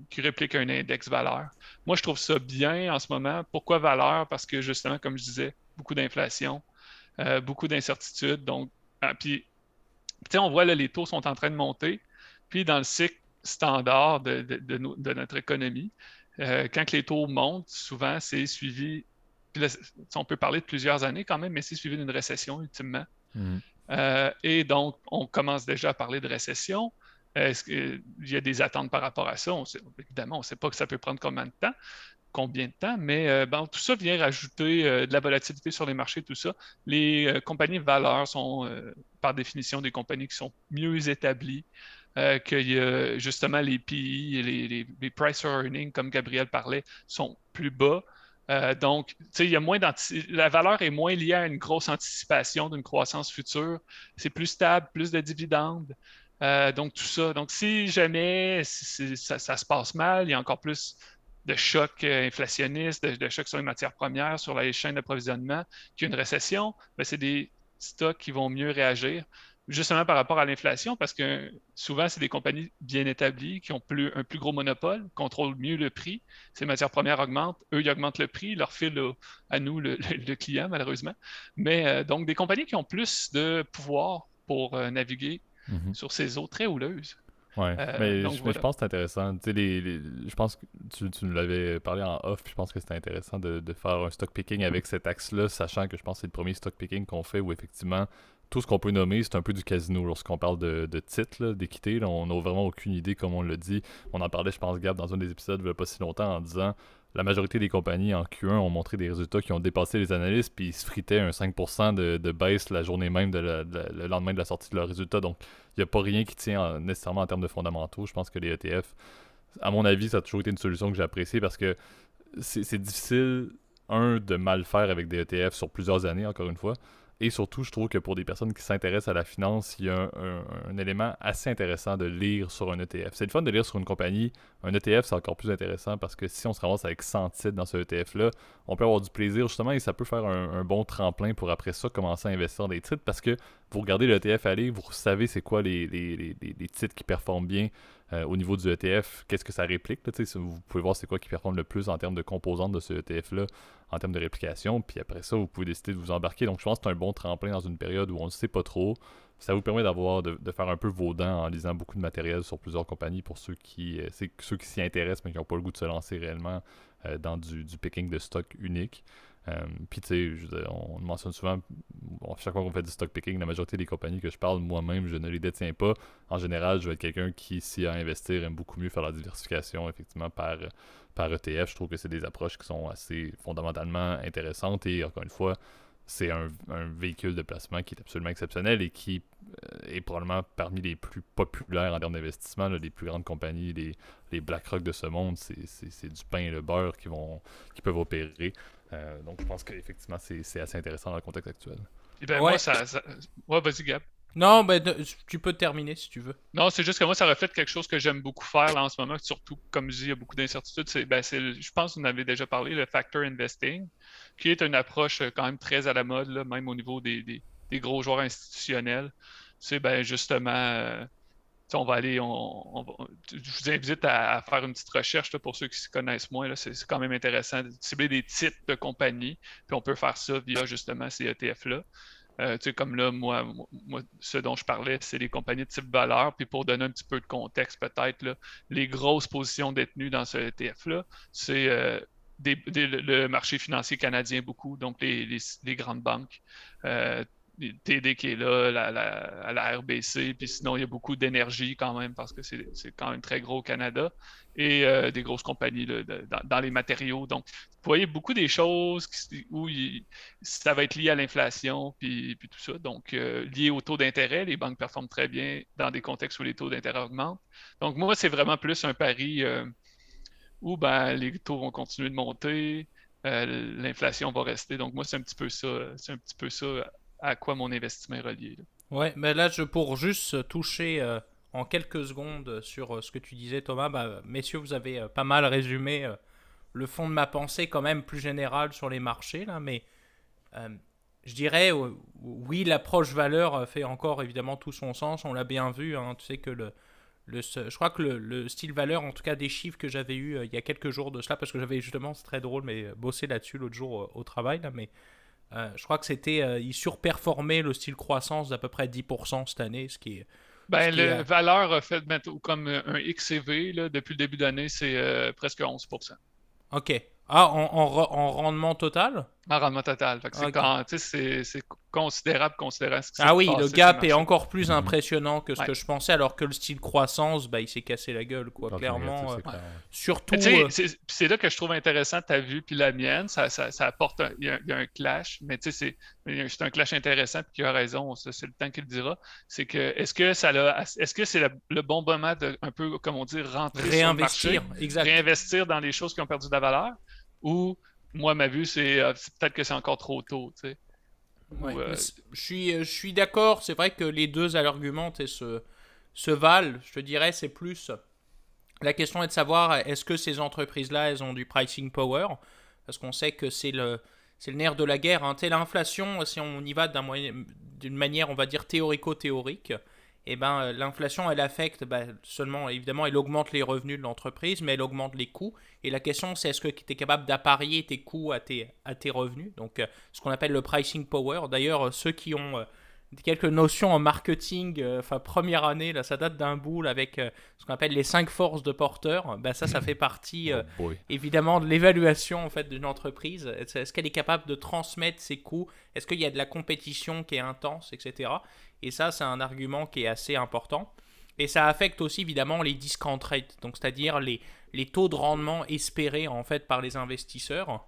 qui réplique un index valeur. Moi, je trouve ça bien en ce moment. Pourquoi valeur? Parce que justement, comme je disais, beaucoup d'inflation, beaucoup d'incertitudes. Donc, ah, puis, on voit là, les taux sont en train de monter. Puis, dans le cycle standard de, de notre économie, quand les taux montent, souvent, c'est suivi on peut parler de plusieurs années quand même, mais c'est suivi d'une récession ultimement. Mhm. Euh, et donc, on commence déjà à parler de récession. Est-ce qu'il y a des attentes par rapport à ça? évidemment, on ne sait pas que ça peut prendre combien de temps, combien de temps, mais euh, tout ça vient rajouter euh, de la volatilité sur les marchés, tout ça. Les compagnies de valeur sont, par définition, des compagnies qui sont mieux établies, que justement les PI, les, les, les price earning, comme Gabriel parlait, sont plus bas. Euh, donc, il y la valeur est moins liée à une grosse anticipation d'une croissance future. C'est plus stable, plus de dividendes. Euh, donc, tout ça. Donc, si jamais ça, se passe mal, il y a encore plus de chocs euh, inflationnistes, de, chocs sur les matières premières, sur les chaînes d'approvisionnement, qu'il y a une récession, ben, c'est des stocks qui vont mieux réagir justement par rapport à l'inflation, parce que souvent, c'est des compagnies bien établies qui ont plus, un plus gros monopole, contrôlent mieux le prix. Ces matières premières augmentent, eux, ils augmentent le prix, ils leur filent à nous, le, client, malheureusement. Mais euh, donc, des compagnies qui ont plus de pouvoir pour euh, naviguer mhm. sur ces eaux très houleuses. Ouais, euh, mais, je, pense que c'est intéressant. je pense que tu, tu nous l'avais parlé en off, je pense que c'est intéressant de, de, faire un stock picking avec cet axe-là, sachant que je pense que c'est le premier stock picking qu'on fait où effectivement tout ce qu'on peut nommer, c'est un peu du casino lorsqu'on parle de, de titres, d'équité. On n'a vraiment aucune idée, comme on l'a dit. On en parlait, je pense, Gab, dans un des épisodes il n'y a pas si longtemps en disant la majorité des compagnies en Q1 ont montré des résultats qui ont dépassé les analystes, puis ils se fritaient un 5% de, de, baisse la journée même, de le lendemain de la sortie de leurs résultats. Donc, il n'y a pas rien qui tient nécessairement en termes de fondamentaux. Je pense que les ETF, à mon avis, ça a toujours été une solution que j'ai appréciée parce que c'est difficile, un, de mal faire avec des ETF sur plusieurs années, encore une fois. Et surtout, je trouve que pour des personnes qui s'intéressent à la finance, il y a un, élément assez intéressant de lire sur un ETF. C'est le fun de lire sur une compagnie. Un ETF, c'est encore plus intéressant parce que si on se ramasse avec 100 titres dans ce ETF-là, on peut avoir du plaisir justement et ça peut faire un, bon tremplin pour après ça commencer à investir dans des titres parce que vous regardez l'ETF aller, vous savez c'est quoi les, titres qui performent bien euh, au niveau du ETF, qu'est-ce que ça réplique. Vous pouvez voir c'est quoi qui performe le plus en termes de composantes de ce ETF-là en termes de réplication. Puis après ça, vous pouvez décider de vous embarquer. Donc je pense que c'est un bon tremplin dans une période où on ne sait pas trop. Ça vous permet d'avoir de, faire un peu vos dents en lisant beaucoup de matériel sur plusieurs compagnies pour ceux qui euh, ceux qui s'y intéressent mais qui n'ont pas le goût de se lancer réellement euh, dans du, du, picking de stock unique. Euh, puis tu sais, on mentionne souvent, chaque fois qu'on fait du stock picking, la majorité des compagnies que je parle, moi-même, je ne les détiens pas. En général, je vais être quelqu'un qui, s'y a à investir, aime beaucoup mieux faire la diversification, effectivement, par, par ETF. Je trouve que c'est des approches qui sont assez fondamentalement intéressantes et encore une fois, c'est un, véhicule de placement qui est absolument exceptionnel et qui euh, est probablement parmi les plus populaires en termes d'investissement. Les plus grandes compagnies, les, les BlackRock de ce monde, c'est du pain et le beurre qui, vont, qui peuvent opérer. Euh, donc je pense qu'effectivement, c'est assez intéressant dans le contexte actuel. Et eh ben moi, ça, Ouais, vas-y, Gab. Non, ben, tu peux terminer si tu veux. Non, c'est juste que moi, ça reflète quelque chose que j'aime beaucoup faire là, en ce moment, surtout, comme je dis, il y a beaucoup d'incertitudes. Ben, je pense que vous en avez déjà parlé, le factor investing, qui est une approche euh, quand même très à la mode, là, même au niveau des, des, gros joueurs institutionnels. C'est ben, justement euh, on va aller, on, je vous invite à, faire une petite recherche pour ceux qui se connaissent moins. C'est quand même intéressant de cibler des titres de compagnie, puis on peut faire ça via justement ces ETF-là. Euh, comme là, moi, moi, ce dont je parlais, c'est les compagnies de type valeur. Puis pour donner un petit peu de contexte, peut-être, les grosses positions détenues dans ce ETF-là, c'est euh, le marché financier canadien beaucoup, donc les, grandes banques. Euh, TD qui est là, la, à la RBC, puis sinon il y a beaucoup d'énergie quand même parce que c'est quand même très gros au Canada et euh, des grosses compagnies dans, les matériaux. Donc, vous voyez beaucoup des choses où ça va être lié à l'inflation puis, puis, tout ça. Donc, euh, lié au taux d'intérêt, les banques performent très bien dans des contextes où les taux d'intérêt augmentent. Donc, moi, c'est vraiment plus un pari euh, où ben, les taux vont continuer de monter. l'inflation va rester. Donc, moi, c'est un petit peu ça. C'est un petit peu ça à quoi mon investissement est relié. Ouais, mais là, je, pour juste toucher euh, en quelques secondes sur euh, ce que tu disais, Thomas, bah, messieurs, vous avez euh, pas mal résumé le fond de ma pensée, quand même plus générale sur les marchés, là, mais je dirais, oui, l'approche valeur fait encore évidemment tout son sens, on l'a bien vu, hein, tu sais que le. Le, je crois que le, style valeur, en tout cas des chiffres que j'avais eu il y a quelques jours de cela, parce que j'avais justement, c'est très drôle, mais bossé là-dessus l'autre jour au travail, là, mais euh, je crois que c'était. Euh, il surperformait le style croissance d'à peu près 10% cette année, ce qui est. Ben, le valeur a fait comme un XCV là, depuis le début d'année, c'est euh, presque 11%. OK. Ah, en, rendement total? En rendement total. c'est considérable, considérant ce Ah oui, le gap est encore plus mhm. impressionnant que ce que je pensais, alors que le style croissance, bah, il s'est cassé la gueule, quoi, clairement. Euh, surtout. Euh, c'est là que je trouve intéressant ta vue puis la mienne. Ça, apporte. il, y a, un clash, mais c'est un clash intéressant, puis tu as raison, c'est le temps qu'il dira. C'est que est-ce que ça est-ce que c'est le, bon moment de un peu, comme on dit, rentrer réinvestir, sur réinvestir dans les choses qui ont perdu de la valeur? Ou moi, ma vue, c'est euh, peut-être que c'est encore trop tôt. Tu sais. Euh, je suis, je suis d'accord. C'est vrai que les deux argumentent et se, se valent. Je te dirais, c'est plus. La question est de savoir est-ce que ces entreprises-là, elles ont du pricing power? Parce qu'on sait que c'est le, c'est le nerf de la guerre. Hein. L'inflation, si on y va d'une manière, on va dire, théorico-théorique, eh ben, euh, l'inflation, elle affecte bah, seulement, évidemment, elle augmente les revenus de l'entreprise, mais elle augmente les coûts. Et la question, c'est est-ce que tu es capable d'apparier tes coûts à tes, à tes revenus? Donc, euh, ce qu'on appelle le pricing power. D'ailleurs, euh, ceux qui ont quelques notions en marketing, enfin, première année, là, ça date d'un bout avec ce qu'on appelle les cinq forces de porteur. Bah, ça, ça fait partie, oh évidemment, de l'évaluation en fait, d'une entreprise. Est-ce qu'elle est capable de transmettre ses coûts? Est-ce qu'il y a de la compétition qui est intense, etc. Et ça, c'est un argument qui est assez important. Et ça affecte aussi évidemment les discount rates, donc c'est-à-dire les, les taux de rendement espérés en fait par les investisseurs.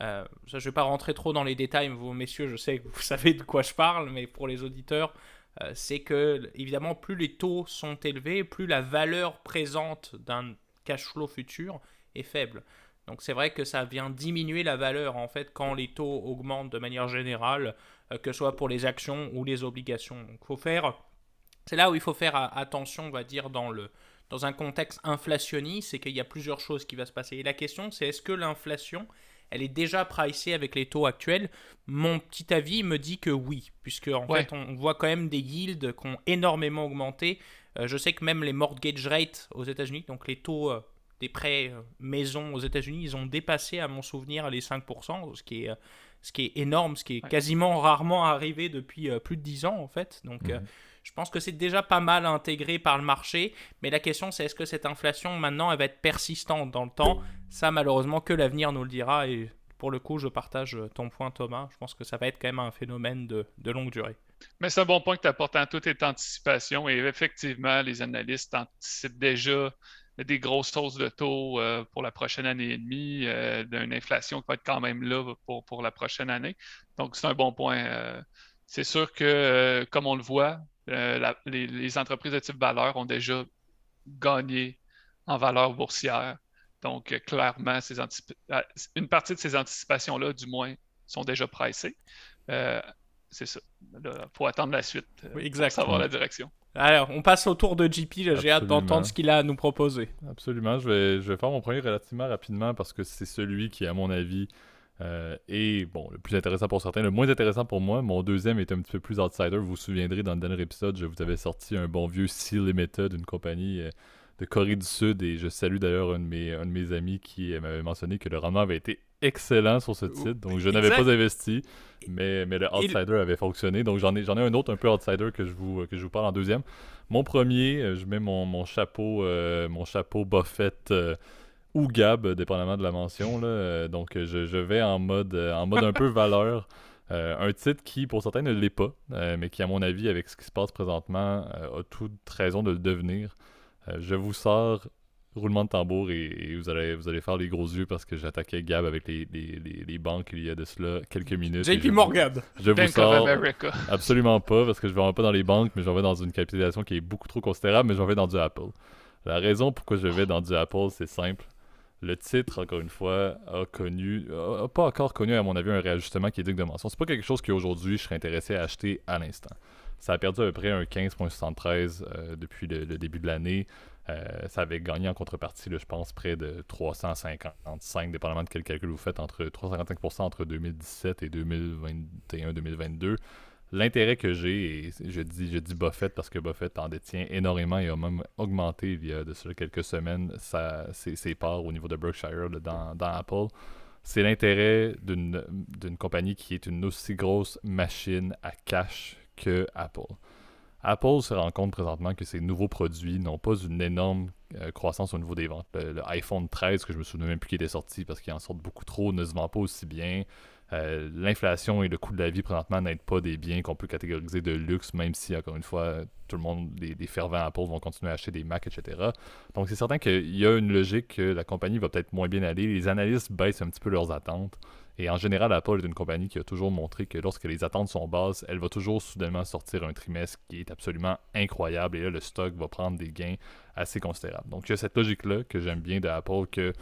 Euh, je ne vais pas rentrer trop dans les détails, vous messieurs, je sais que vous savez de quoi je parle, mais pour les auditeurs, euh, c'est que évidemment plus les taux sont élevés, plus la valeur présente d'un cash flow futur est faible. Donc c'est vrai que ça vient diminuer la valeur en fait quand les taux augmentent de manière générale que ce soit pour les actions ou les obligations. Donc, faut faire, c'est là où il faut faire attention, on va dire, dans, le, dans un contexte inflationniste, c'est qu'il y a plusieurs choses qui vont se passer. Et la question, c'est est-ce que l'inflation, elle est déjà pricée avec les taux actuels? Mon petit avis me dit que oui, puisque en fait, on voit quand même des yields qui ont énormément augmenté. Euh, je sais que même les mortgage rates aux États-Unis, donc les taux euh, des prêts maison aux États-Unis, ils ont dépassé, à mon souvenir, les 5%, ce qui est ce qui est énorme, ce qui est quasiment rarement arrivé depuis euh, plus de 10 ans en fait. Donc euh, mhm. je pense que c'est déjà pas mal intégré par le marché, mais la question c'est est-ce que cette inflation maintenant elle va être persistante dans le temps? Ça malheureusement que l'avenir nous le dira. Et pour le coup je partage ton point Thomas, je pense que ça va être quand même un phénomène de, de longue durée. Mais c'est un bon point que tu apportes en toute anticipation. Et effectivement les analystes anticipent déjà des grosses hausses de taux euh, pour la prochaine année et demie, euh, d'une inflation qui va être quand même là pour, pour la prochaine année. Donc, c'est un bon point. Euh, c'est sûr que, comme on le voit, les, entreprises de type valeur ont déjà gagné en valeur boursière. Donc, clairement, ces une partie de ces anticipations-là, du moins, sont déjà pricées. c'est ça. Il faut attendre la suite pour savoir la direction. Alors, on passe au tour de JP. J'ai hâte d'entendre ce qu'il a à nous proposer. Absolument. Je vais, je vais faire mon premier relativement rapidement parce que c'est celui qui, à mon avis, Euh, et bon, le plus intéressant pour certains, le moins intéressant pour moi, mon deuxième est un petit peu plus outsider. Vous vous souviendrez, dans le dernier épisode, je vous avais sorti un bon vieux Sea Limited, une compagnie euh, de Corée du Sud. Et je salue d'ailleurs un, de mes, un de mes amis qui m'avait mentionné que le rendement avait été excellent sur ce titre. Donc je n'avais pas investi, mais, mais le outsider avait fonctionné. Donc j'en ai, j'en ai un autre un peu outsider que je vous, que je vous parle en deuxième. Mon premier, euh, je mets mon, mon chapeau, mon chapeau Buffett ou Gab, dépendamment de la mention. Là. Donc, je, je, vais en mode, en mode un peu valeur. Euh, un titre qui, pour certains, ne l'est pas, euh, mais qui, à mon avis, avec ce qui se passe présentement, euh, a toute raison de le devenir. Je vous sors roulement de tambour et, vous, allez, vous allez faire les gros yeux parce que j'attaquais Gab avec les, les, les, banques il y a de cela quelques minutes. JP Morgan. Je vous sors absolument pas parce que je vais pas dans les banques, mais j'en vais dans une capitalisation qui est beaucoup trop considérable, mais j'en vais dans du Apple. La raison pourquoi je vais dans du Apple, c'est simple. Le titre, encore une fois, a connu, a pas encore connu, à mon avis, un réajustement qui est digne de mention. C'est pas quelque chose qu'aujourd'hui je serais intéressé à acheter à l'instant. Ça a perdu à peu près un 15,73 euh, depuis le, début de l'année. Euh, ça avait gagné en contrepartie, je pense, près de 355, dépendamment de quel calcul vous faites, entre 355% entre 2017 et 2021-2022 l'intérêt que j'ai, et je dis, je dis Buffett parce que Buffett en détient énormément et a même augmenté il y a de quelques semaines ses, parts au niveau de Berkshire dans, Apple, c'est l'intérêt d'une compagnie qui est une aussi grosse machine à cash Apple. Apple se rend compte présentement que ses nouveaux produits n'ont pas une énorme euh, croissance au niveau des ventes. Le, iPhone 13, que je me souviens même plus qu'il était sorti parce qu'il en sort beaucoup trop, ne se vend pas aussi bien. Euh, l'inflation et le coût de la vie présentement n'aident pas des biens qu'on peut catégoriser de luxe, même si, encore une fois, tout le monde, les, fervents Apple vont continuer à acheter des Mac, etc. Donc, c'est certain qu'il y a une logique que la compagnie va peut-être moins bien aller. Les analystes baissent un petit peu leurs attentes. Et en général, Apple est une compagnie qui a toujours montré que lorsque les attentes sont basses, elle va toujours soudainement sortir un trimestre qui est absolument incroyable. Et là, le stock va prendre des gains assez considérables. Donc, il y a cette logique-là que j'aime bien de Apple que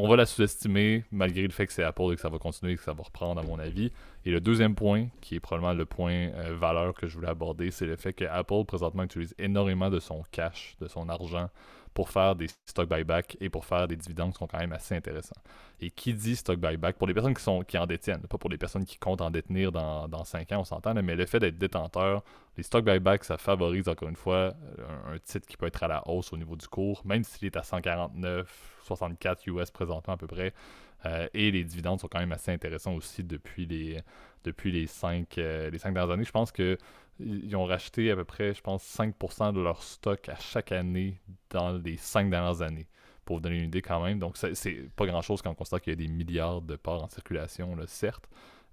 on va la sous-estimer malgré le fait que c'est Apple et que ça va continuer et que ça va reprendre à mon avis. Et le deuxième point, qui est probablement le point euh, valeur que je voulais aborder, c'est le fait que Apple présentement utilise énormément de son cash, de son argent pour faire des stock buyback et pour faire des dividendes qui sont quand même assez intéressants. Et qui dit stock buyback, pour les personnes qui, sont, qui en détiennent, pas pour les personnes qui comptent en détenir dans, dans 5 ans, on s'entend, mais le fait d'être détenteur, les stock buyback, ça favorise encore une fois un, titre qui peut être à la hausse au niveau du cours, même s'il est à 149, 64 US présentement à peu près. Euh, et les dividendes sont quand même assez intéressants aussi depuis les, depuis les 5, euh, les cinq dernières années. Je pense que ils ont racheté à peu près, je pense, 5% de leur stock à chaque année dans les 5 dernières années. Pour vous donner une idée quand même. Donc, c'est pas grand-chose quand on constate qu'il y a des milliards de parts en circulation, certes.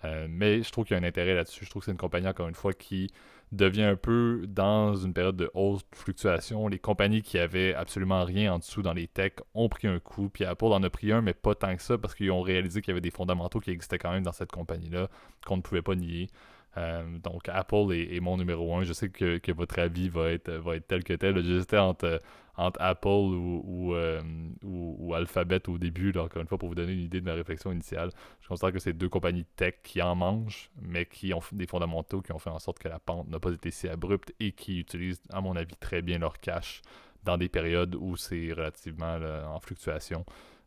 Euh, mais je trouve qu'il y a un intérêt là-dessus. Je trouve que c'est une compagnie, encore une fois, qui devient un peu dans une période de hausse fluctuation. Les compagnies qui avaient absolument rien en dessous dans les techs ont pris un coup. Puis Apple en a pris un, mais pas tant que ça, parce qu'ils ont réalisé qu'il y avait des fondamentaux qui existaient quand même dans cette compagnie-là, qu'on ne pouvait pas nier. Euh, donc Apple est, mon numéro un. Je sais que, votre avis va être, tel que tel. J'hésitais entre, Apple ou, euh, ou, Alphabet au début, encore une fois, pour vous donner une idée de ma réflexion initiale. Je considère que c'est deux compagnies tech qui en mangent, mais qui ont des fondamentaux qui ont fait en sorte que la pente n'a pas été si abrupte et qui utilisent, à mon avis, très bien leur cash dans des périodes où c'est relativement en fluctuation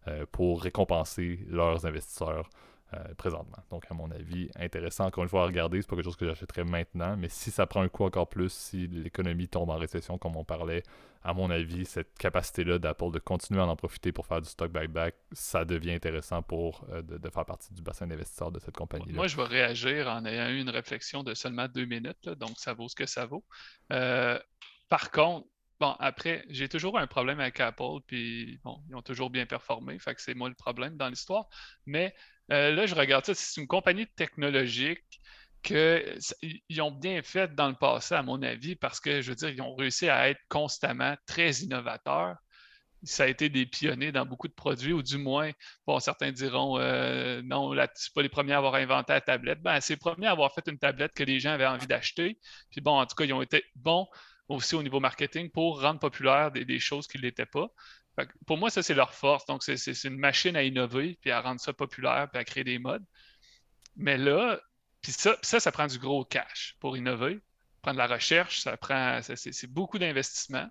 euh, pour récompenser leurs investisseurs. Euh, présentement. Donc, à mon avis, intéressant encore une fois à regarder. C'est pas quelque chose que j'achèterais maintenant, mais si ça prend un coup encore plus, si l'économie tombe en récession, comme on parlait, à mon avis, cette capacité-là d'Apple de continuer à en profiter pour faire du stock buyback, ça devient intéressant pour euh, de, faire partie du bassin d'investisseurs de cette compagnie-là. Moi, je vais réagir en ayant eu une réflexion de seulement deux minutes, donc ça vaut ce que ça vaut. Euh, par contre, Bon, après, j'ai toujours un problème avec Apple, puis bon, ils ont toujours bien performé, fait que c'est moi le problème dans l'histoire. Mais euh, là, je regarde ça, c'est une compagnie technologique qu'ils ont bien fait dans le passé, à mon avis, parce que, je veux dire, ils ont réussi à être constamment très innovateurs. Ça a été des pionniers dans beaucoup de produits, ou du moins, bon, certains diront euh, non, là, c'est pas les premiers à avoir inventé la tablette. Ben, c'est les premiers à avoir fait une tablette que les gens avaient envie d'acheter. Puis bon, en tout cas, ils ont été bons aussi au niveau marketing pour rendre populaire des choses qui ne l'étaient pas pour moi, ça, c'est leur force. Donc, c'est une machine à innover, puis à rendre ça populaire, puis à créer des modes. Mais là, puis ça, ça, ça prend du gros cash pour innover. Prendre de la recherche, ça prend, c'est beaucoup d'investissement.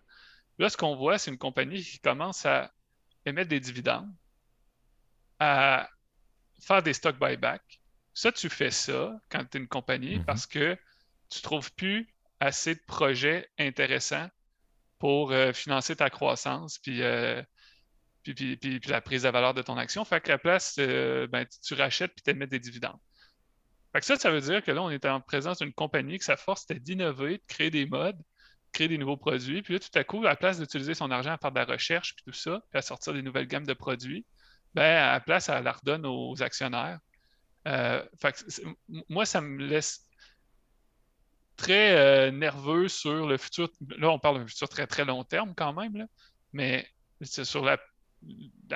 Là, ce qu'on voit, c'est une compagnie qui commence à émettre des dividendes, à faire des stock buyback. Ça, tu fais ça quand tu es une compagnie mm-hmm. parce que tu trouves plus assez de projets intéressants pour euh, financer ta croissance puis, euh, puis, puis, la prise de valeur de ton action. Fait que la place, euh, ben, tu rachètes puis tu émets des dividendes. Fait que ça, ça veut dire que là, on est en présence d'une compagnie que sa force c'était d'innover, de créer des modes, créer des nouveaux produits. Puis là, tout à coup, à la place d'utiliser son argent à faire de la recherche puis tout ça, puis à sortir des nouvelles gammes de produits, ben, à la place, elle la redonne aux actionnaires. fait que, moi, ça me laisse très euh, nerveux sur le futur. Là, on parle d'un futur très très long terme quand même, mais c'est sur la,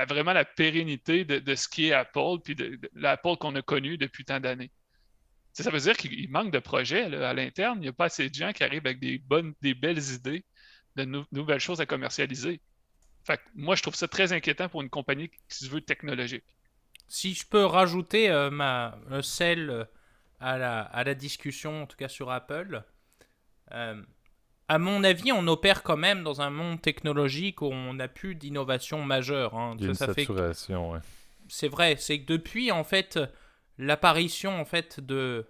vraiment la pérennité de, ce qui est Apple, puis de, l'Apple qu'on a connu depuis tant d'années. Ça veut dire qu'il manque de projets à l'interne. Il n'y a pas assez de gens qui arrivent avec des bonnes, des belles idées, de nouvelles choses à commercialiser. Fait moi, je trouve ça très inquiétant pour une compagnie qui se veut technologique. Si je peux rajouter euh, ma, sel euh, à la, à la discussion, en tout cas sur Apple. Euh, à mon avis, on opère quand même dans un monde technologique où on n'a plus d'innovation majeure. Hein. Il y a une saturation, C'est vrai, c'est que depuis en fait l'apparition en fait de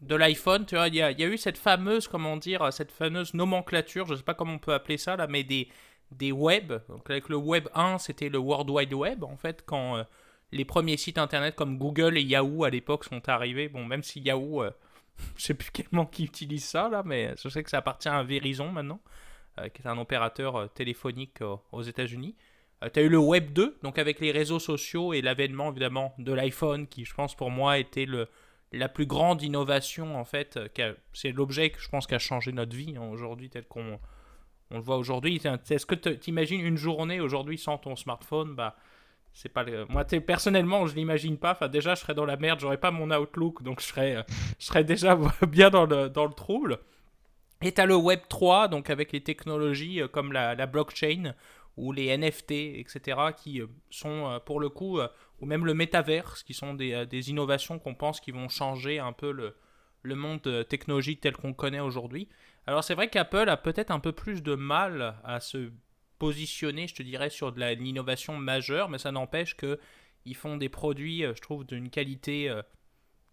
de l'iPhone, tu vois, il y, a, y, a eu cette fameuse, comment dire, cette fameuse nomenclature, je sais pas comment on peut appeler ça là, mais des des web. Donc avec le Web 1, c'était le World Wide Web en fait quand euh, les premiers sites internet comme Google et Yahoo à l'époque sont arrivés. Bon, même si Yahoo, euh, je sais plus quellement qui utilise ça là, mais je sais que ça appartient à Verizon maintenant, euh, qui est un opérateur euh, téléphonique aux États-Unis. tu as eu le Web 2, donc avec les réseaux sociaux et l'avènement évidemment de l'iPhone, qui je pense pour moi était le, la plus grande innovation en fait. C'est l'objet que je pense qui a changé notre vie hein, aujourd'hui, tel qu'on on le voit aujourd'hui. Est-ce que tu imagines une journée aujourd'hui sans ton smartphone? Bah, c'est pas moi personnellement je l'imagine pas. Enfin déjà je serais dans la merde j'aurais pas mon outlook donc je serais euh, je serais déjà bien dans le dans le trouble. Et tu as le web 3 donc avec les technologies euh, comme la, blockchain ou les NFT etc qui euh, sont pour le coup ou même le metaverse qui sont des, des innovations qu'on pense qui vont changer un peu le le monde technologique tel qu'on connaît aujourd'hui. Alors c'est vrai qu'Apple a peut-être un peu plus de mal à se positionné, je te dirais, sur de l'innovation majeure, mais ça n'empêche que ils font des produits, euh, je trouve, d'une qualité euh,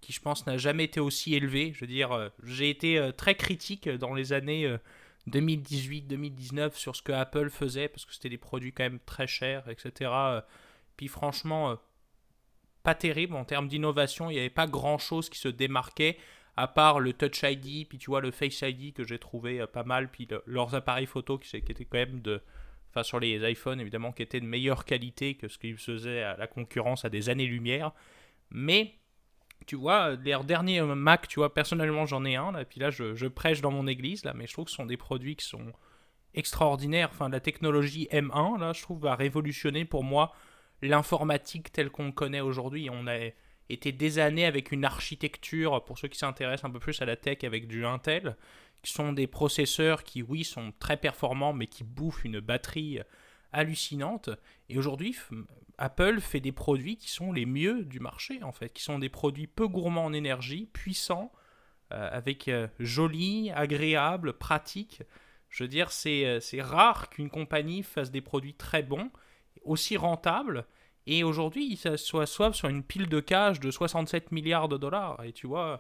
qui, je pense, n'a jamais été aussi élevée. Je veux dire, euh, j'ai été très critique dans les années 2018-2019 sur ce que Apple faisait, parce que c'était des produits quand même très chers, etc. Puis franchement, pas terrible en termes d'innovation, il n'y avait pas grand-chose qui se démarquait à part le Touch ID, puis tu vois le Face ID que j'ai trouvé pas mal, puis leurs appareils photo qui, qui étaient quand même de, sur les iPhones évidemment, qui étaient de meilleure qualité que ce qu'ils faisaient à la concurrence à des années-lumière. Mais tu vois, les derniers Mac, tu vois, personnellement j'en ai un, là, et puis là je, prêche dans mon église, là, mais je trouve que ce sont des produits qui sont extraordinaires. Enfin, la technologie M1, là, je trouve, va révolutionner pour moi l'informatique telle qu'on connaît aujourd'hui. On a été des années avec une architecture, pour ceux qui s'intéressent un peu plus à la tech, avec du Intel, sont des processeurs qui, oui, sont très performants, mais qui bouffent une batterie hallucinante. Et aujourd'hui, Apple fait des produits qui sont les mieux du marché, en fait, qui sont des produits peu gourmands en énergie, puissants, euh, avec euh, jolis, agréables, pratiques. Je veux dire, euh, c'est rare qu'une compagnie fasse des produits très bons, aussi rentables, et aujourd'hui, ils soient sur une pile de cash de 67 milliards de dollars. Et tu vois, euh,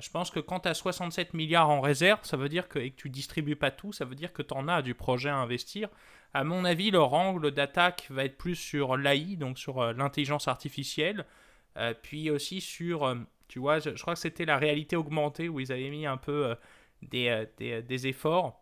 je pense que quand tu as 67 milliards en réserve, ça veut dire que, et que tu distribues pas tout, ça veut dire que tu en as du projet à investir. À mon avis, leur angle d'attaque va être plus sur l'AI, donc sur euh, l'intelligence artificielle, euh, puis aussi sur, tu vois, je, crois que c'était la réalité augmentée où ils avaient mis un peu des, efforts.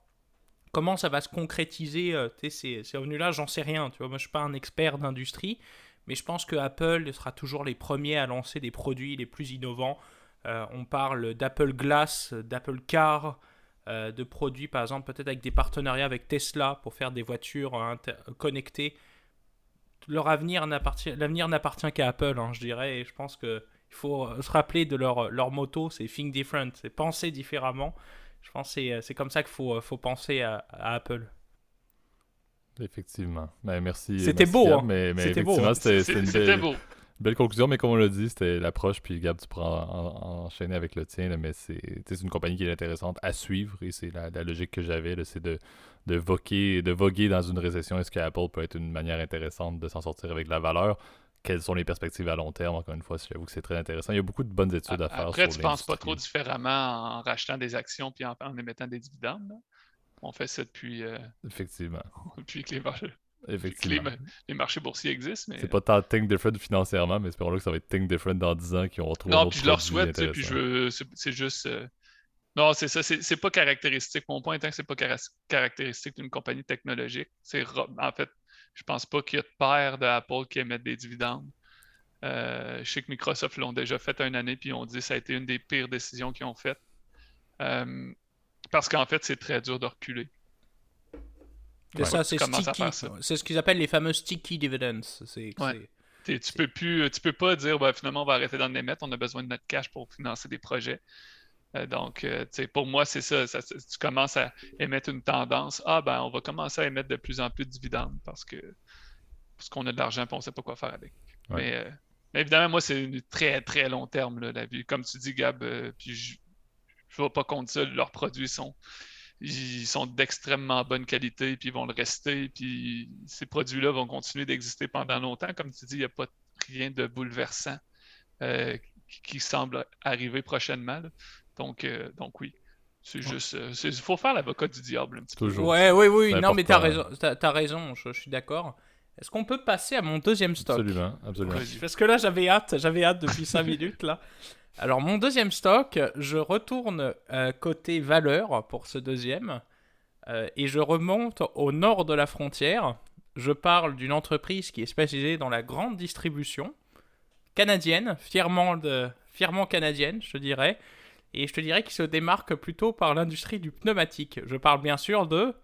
Comment ça va se concrétiser ces, ces revenus-là J'en sais rien. Tu vois, moi, je suis pas un expert d'industrie, mais je pense que Apple sera toujours les premiers à lancer des produits les plus innovants. Euh, on parle d'Apple Glass, d'Apple Car, euh, de produits par exemple peut-être avec des partenariats avec Tesla pour faire des voitures connectées. Leur avenir n'appartient, l'avenir n'appartient qu'à Apple, hein, je dirais, et je pense qu'il faut se rappeler de leur, leur motto, c'est Think Different, c'est penser différemment. Je pense que c'est, comme ça qu'il faut, faut penser à, Apple. Effectivement. Ben, merci. C'était beau, hein. mais, c'était beau. Hein. C'était, beau. Belle conclusion, mais comme on l'a dit, c'était l'approche, puis Gab, tu pourras enchaîner avec le tien, mais c'est une compagnie qui est intéressante à suivre, et c'est la, logique que j'avais, c'est de, de, voguer, de voguer dans une récession. Est-ce qu'Apple peut être une manière intéressante de s'en sortir avec la valeur? Quelles sont les perspectives à long terme, encore une fois, j'avoue que c'est très intéressant. Il y a beaucoup de bonnes études à faire. Après, tu ne penses pas trop différemment en rachetant des actions puis en, émettant des dividendes. On fait ça depuis. Euh, Effectivement. depuis que les marchés. Effectivement. Les, marchés boursiers existent. Mais... C'est pas tant think different financièrement, mais espérons-le que ça va être think different dans 10 ans qu'ils vont retrouver Non, puis je leur souhaite, puis je veux. C'est juste. Euh, non, c'est ça, c'est pas caractéristique. Mon point est que c'est pas caractéristique d'une compagnie technologique. C'est en fait, je pense pas qu'il y a de paire d'Apple qui émettent des dividendes. Euh, je sais que Microsoft l'ont déjà fait une année, puis on dit que ça a été une des pires décisions qu'ils ont faites. Euh, parce qu'en fait, c'est très dur de reculer. C'est ça, c'est sticky. C'est ce qu'ils appellent les fameux sticky dividends. Tu peux plus, tu peux pas dire bah, finalement on va arrêter d'en émettre, on a besoin de notre cash pour financer des projets. Euh, donc, euh, pour moi, c'est ça, Tu commences à émettre une tendance. Ah, ben, on va commencer à émettre de plus en plus de dividendes parce que parce qu'on a de l'argent et on ne sait pas quoi faire avec. Euh, mais, évidemment, moi, c'est une très, très long terme, la vie. Comme tu dis, Gab, puis je ne vais pas contre ça. Leurs produits sont, ils sont d'extrêmement bonne qualité, puis ils vont le rester. Puis ces produits-là vont continuer d'exister pendant longtemps. Comme tu dis, il n'y a pas rien de bouleversant qui, semble arriver prochainement. Donc, euh, donc oui. C'est juste. Il euh, faut faire l'avocat du diable un petit peu. Toujours. Ouais, oui, oui. Non, mais t'as raison. As, raison. Je, suis d'accord. Est-ce qu'on peut passer à mon deuxième stock? Absolument, absolument. Parce que là, j'avais hâte. J'avais hâte depuis 5 minutes là. Alors, mon deuxième stock, je retourne euh, côté valeur pour ce deuxième. et je remonte au nord de la frontière. Je parle d'une entreprise qui est spécialisée dans la grande distribution canadienne, fièrement, de, fièrement canadienne, je dirais et je te dirais qu'il se démarque plutôt par l'industrie du pneumatique. Je parle bien sûr de...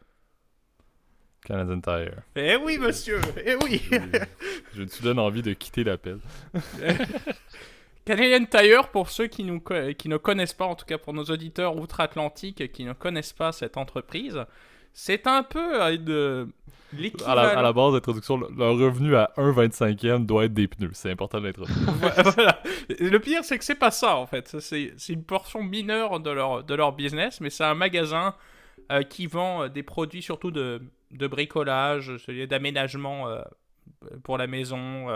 Canadian Tire. Eh oui, monsieur Eh oui Je te donne envie de quitter l'appel. Canadian Tire, pour ceux qui, nous, qui ne connaissent pas, en tout cas pour nos auditeurs outre-Atlantique qui ne connaissent pas cette entreprise, c'est un peu euh, de à la, à la, base d'introduction, leur revenu à 1,25e doit être des pneus. C'est important de l'introduire. voilà. Le pire, c'est que c'est pas ça, en fait. C'est une portion mineure de leur, de leur business, mais c'est un magasin euh, qui vend euh, des produits surtout de, de bricolage, d'aménagement euh, pour la maison,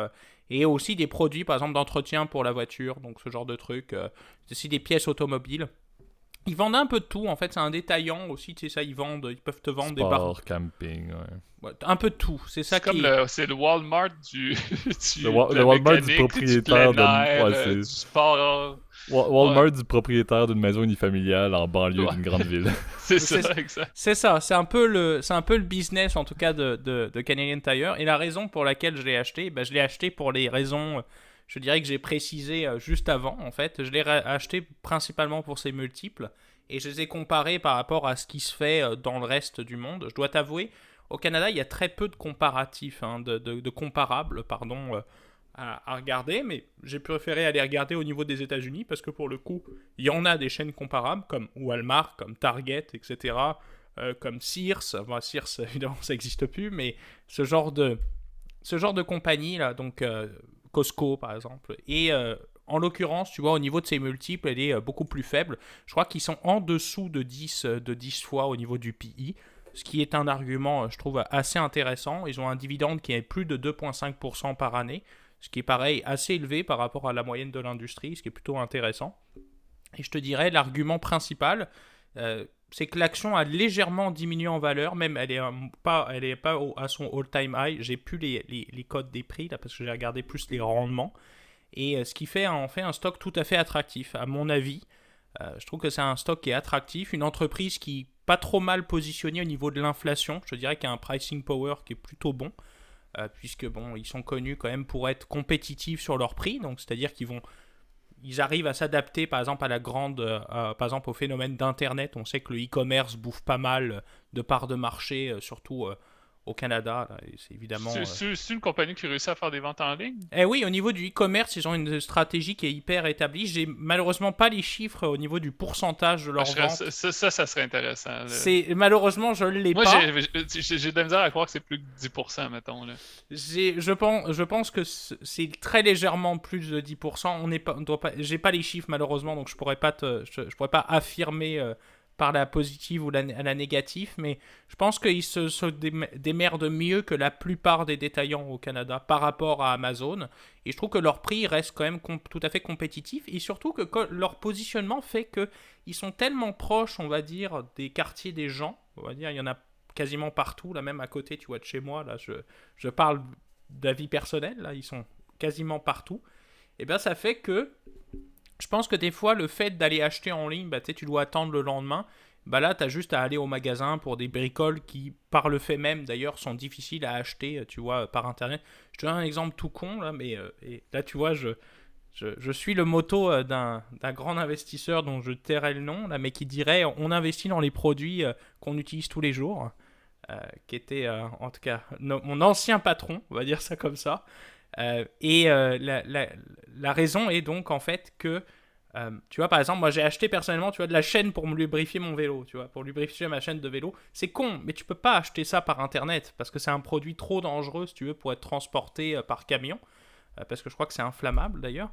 et aussi des produits, par exemple, d'entretien pour la voiture, donc ce genre de trucs. c'est aussi des pièces automobiles. Ils vendent un peu de tout, en fait, c'est un détaillant aussi, tu sais ça, ils vendent, ils peuvent te vendre des barres. camping, ouais. Un peu de tout, c'est ça qui... c'est le Walmart du... du le, Walmart du propriétaire de... Ouais, du sport... Walmart du propriétaire d'une maison unifamiliale en banlieue d'une grande ville. c'est ça, exact. C'est ça, c'est un, peu le, c'est un peu le business, en tout cas, de, de, de Canadian Tire. Et la raison pour laquelle je l'ai acheté, ben, je l'ai acheté pour les raisons je dirais que j'ai précisé euh, juste avant, en fait. Je l'ai acheté principalement pour ses multiples et je les ai comparés par rapport à ce qui se fait euh, dans le reste du monde. Je dois t'avouer, au Canada, il y a très peu de comparatifs, hein, de, comparables, pardon, euh, à, regarder, mais j'ai préféré aller regarder au niveau des États-Unis parce que pour le coup, il y en a des chaînes comparables comme Walmart, comme Target, etc., comme Sears. Enfin, Sears, évidemment, ça n'existe plus, mais ce genre de, ce genre de compagnie là, donc Costco par exemple. Et euh, en l'occurrence, tu vois, au niveau de ces multiples, elle est euh, beaucoup plus faible. Je crois qu'ils sont en dessous de 10, euh, de 10 fois au niveau du PI, ce qui est un argument, je trouve, assez intéressant. Ils ont un dividende qui est plus de 2,5% par année, ce qui est pareil, assez élevé par rapport à la moyenne de l'industrie, ce qui est plutôt intéressant. Et je te dirais, l'argument principal, c'est que l'action a légèrement diminué en valeur, même elle est pas, elle est pas à son all-time high. J'ai plus les, les, codes des prix là parce que j'ai regardé plus les rendements. Et euh, ce qui fait en fait un stock tout à fait attractif, à mon avis. Euh, je trouve que c'est un stock qui est attractif, une entreprise qui pas trop mal positionnée au niveau de l'inflation. Je dirais qu'il y a un pricing power qui est plutôt bon, euh, puisque bon, ils sont connus quand même pour être compétitifs sur leur prix, donc c'est-à-dire qu'ils vont ils arrivent à s'adapter par exemple à la grande euh, au phénomène d'internet. On sait que le e-commerce bouffe pas mal de parts de marché euh, surtout au Canada. C'est évidemment. C'est une compagnie qui réussit à faire des ventes en ligne? Eh oui, au niveau du e-commerce, ils ont une stratégie qui est hyper établie. J'ai malheureusement pas les chiffres au niveau du pourcentage de leur vente. Ça, ça, ça, serait intéressant. C'est malheureusement je l'ai pas. Moi, j'ai de la misère à croire que c'est plus que 10%, mettons. Là. Je pense, je pense que c'est très légèrement plus de 10%. On n'est pas, on doit pas. J'ai pas les chiffres malheureusement, donc je pourrais pas te, je, pourrais pas affirmer. Euh, parler à positive ou la négative, mais je pense qu'ils se, se, démerdent mieux que la plupart des détaillants au Canada par rapport à Amazon. Et je trouve que leur prix reste quand même tout à fait compétitif. Et surtout que leur positionnement fait qu'ils sont tellement proches, on va dire, des quartiers des gens. On va dire, il y en a quasiment partout, là même à côté, tu vois, de chez moi. Là, je, je parle d'avis personnel, là, ils sont quasiment partout. Et bien ça fait que je pense que des fois, le fait d'aller acheter en ligne, bah, tu dois attendre le lendemain. Bah là, tu as juste à aller au magasin pour des bricoles qui, par le fait même d'ailleurs, sont difficiles à acheter, tu vois, par Internet. Je te donne un exemple tout con, là, mais euh, là, tu vois, je, je, suis le moto euh, d'un grand investisseur dont je tairai le nom, là, mais qui dirait on investit dans les produits euh, qu'on utilise tous les jours, qui était en tout cas mon ancien patron, on va dire ça comme ça. Euh, et euh, la, raison est donc en fait que, euh, tu vois, par exemple, moi j'ai acheté personnellement, tu vois, de la chaîne pour me lubrifier mon vélo, tu vois, pour lubrifier ma chaîne de vélo. C'est con, mais tu peux pas acheter ça par internet parce que c'est un produit trop dangereux, si tu veux, pour être transporté par camion. parce que je crois que c'est inflammable d'ailleurs.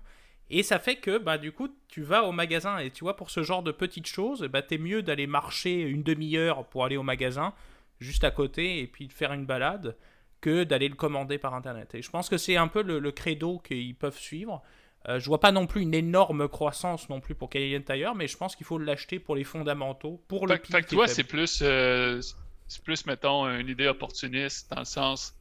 Et ça fait que, bah, du coup, tu vas au magasin et tu vois, pour ce genre de petites choses, bah, t'es mieux d'aller marcher une demi-heure pour aller au magasin, juste à côté, et puis de faire une balade, que d'aller le commander par Internet. Et je pense que c'est un peu le, credo qu'ils peuvent suivre. Euh, je vois pas non plus une énorme croissance non plus pour Canadian Tire, mais je pense qu'il faut l'acheter pour les fondamentaux, pour le fait, que tu vois, c'est plus, euh, c'est plus, mettons, une idée opportuniste dans le sens,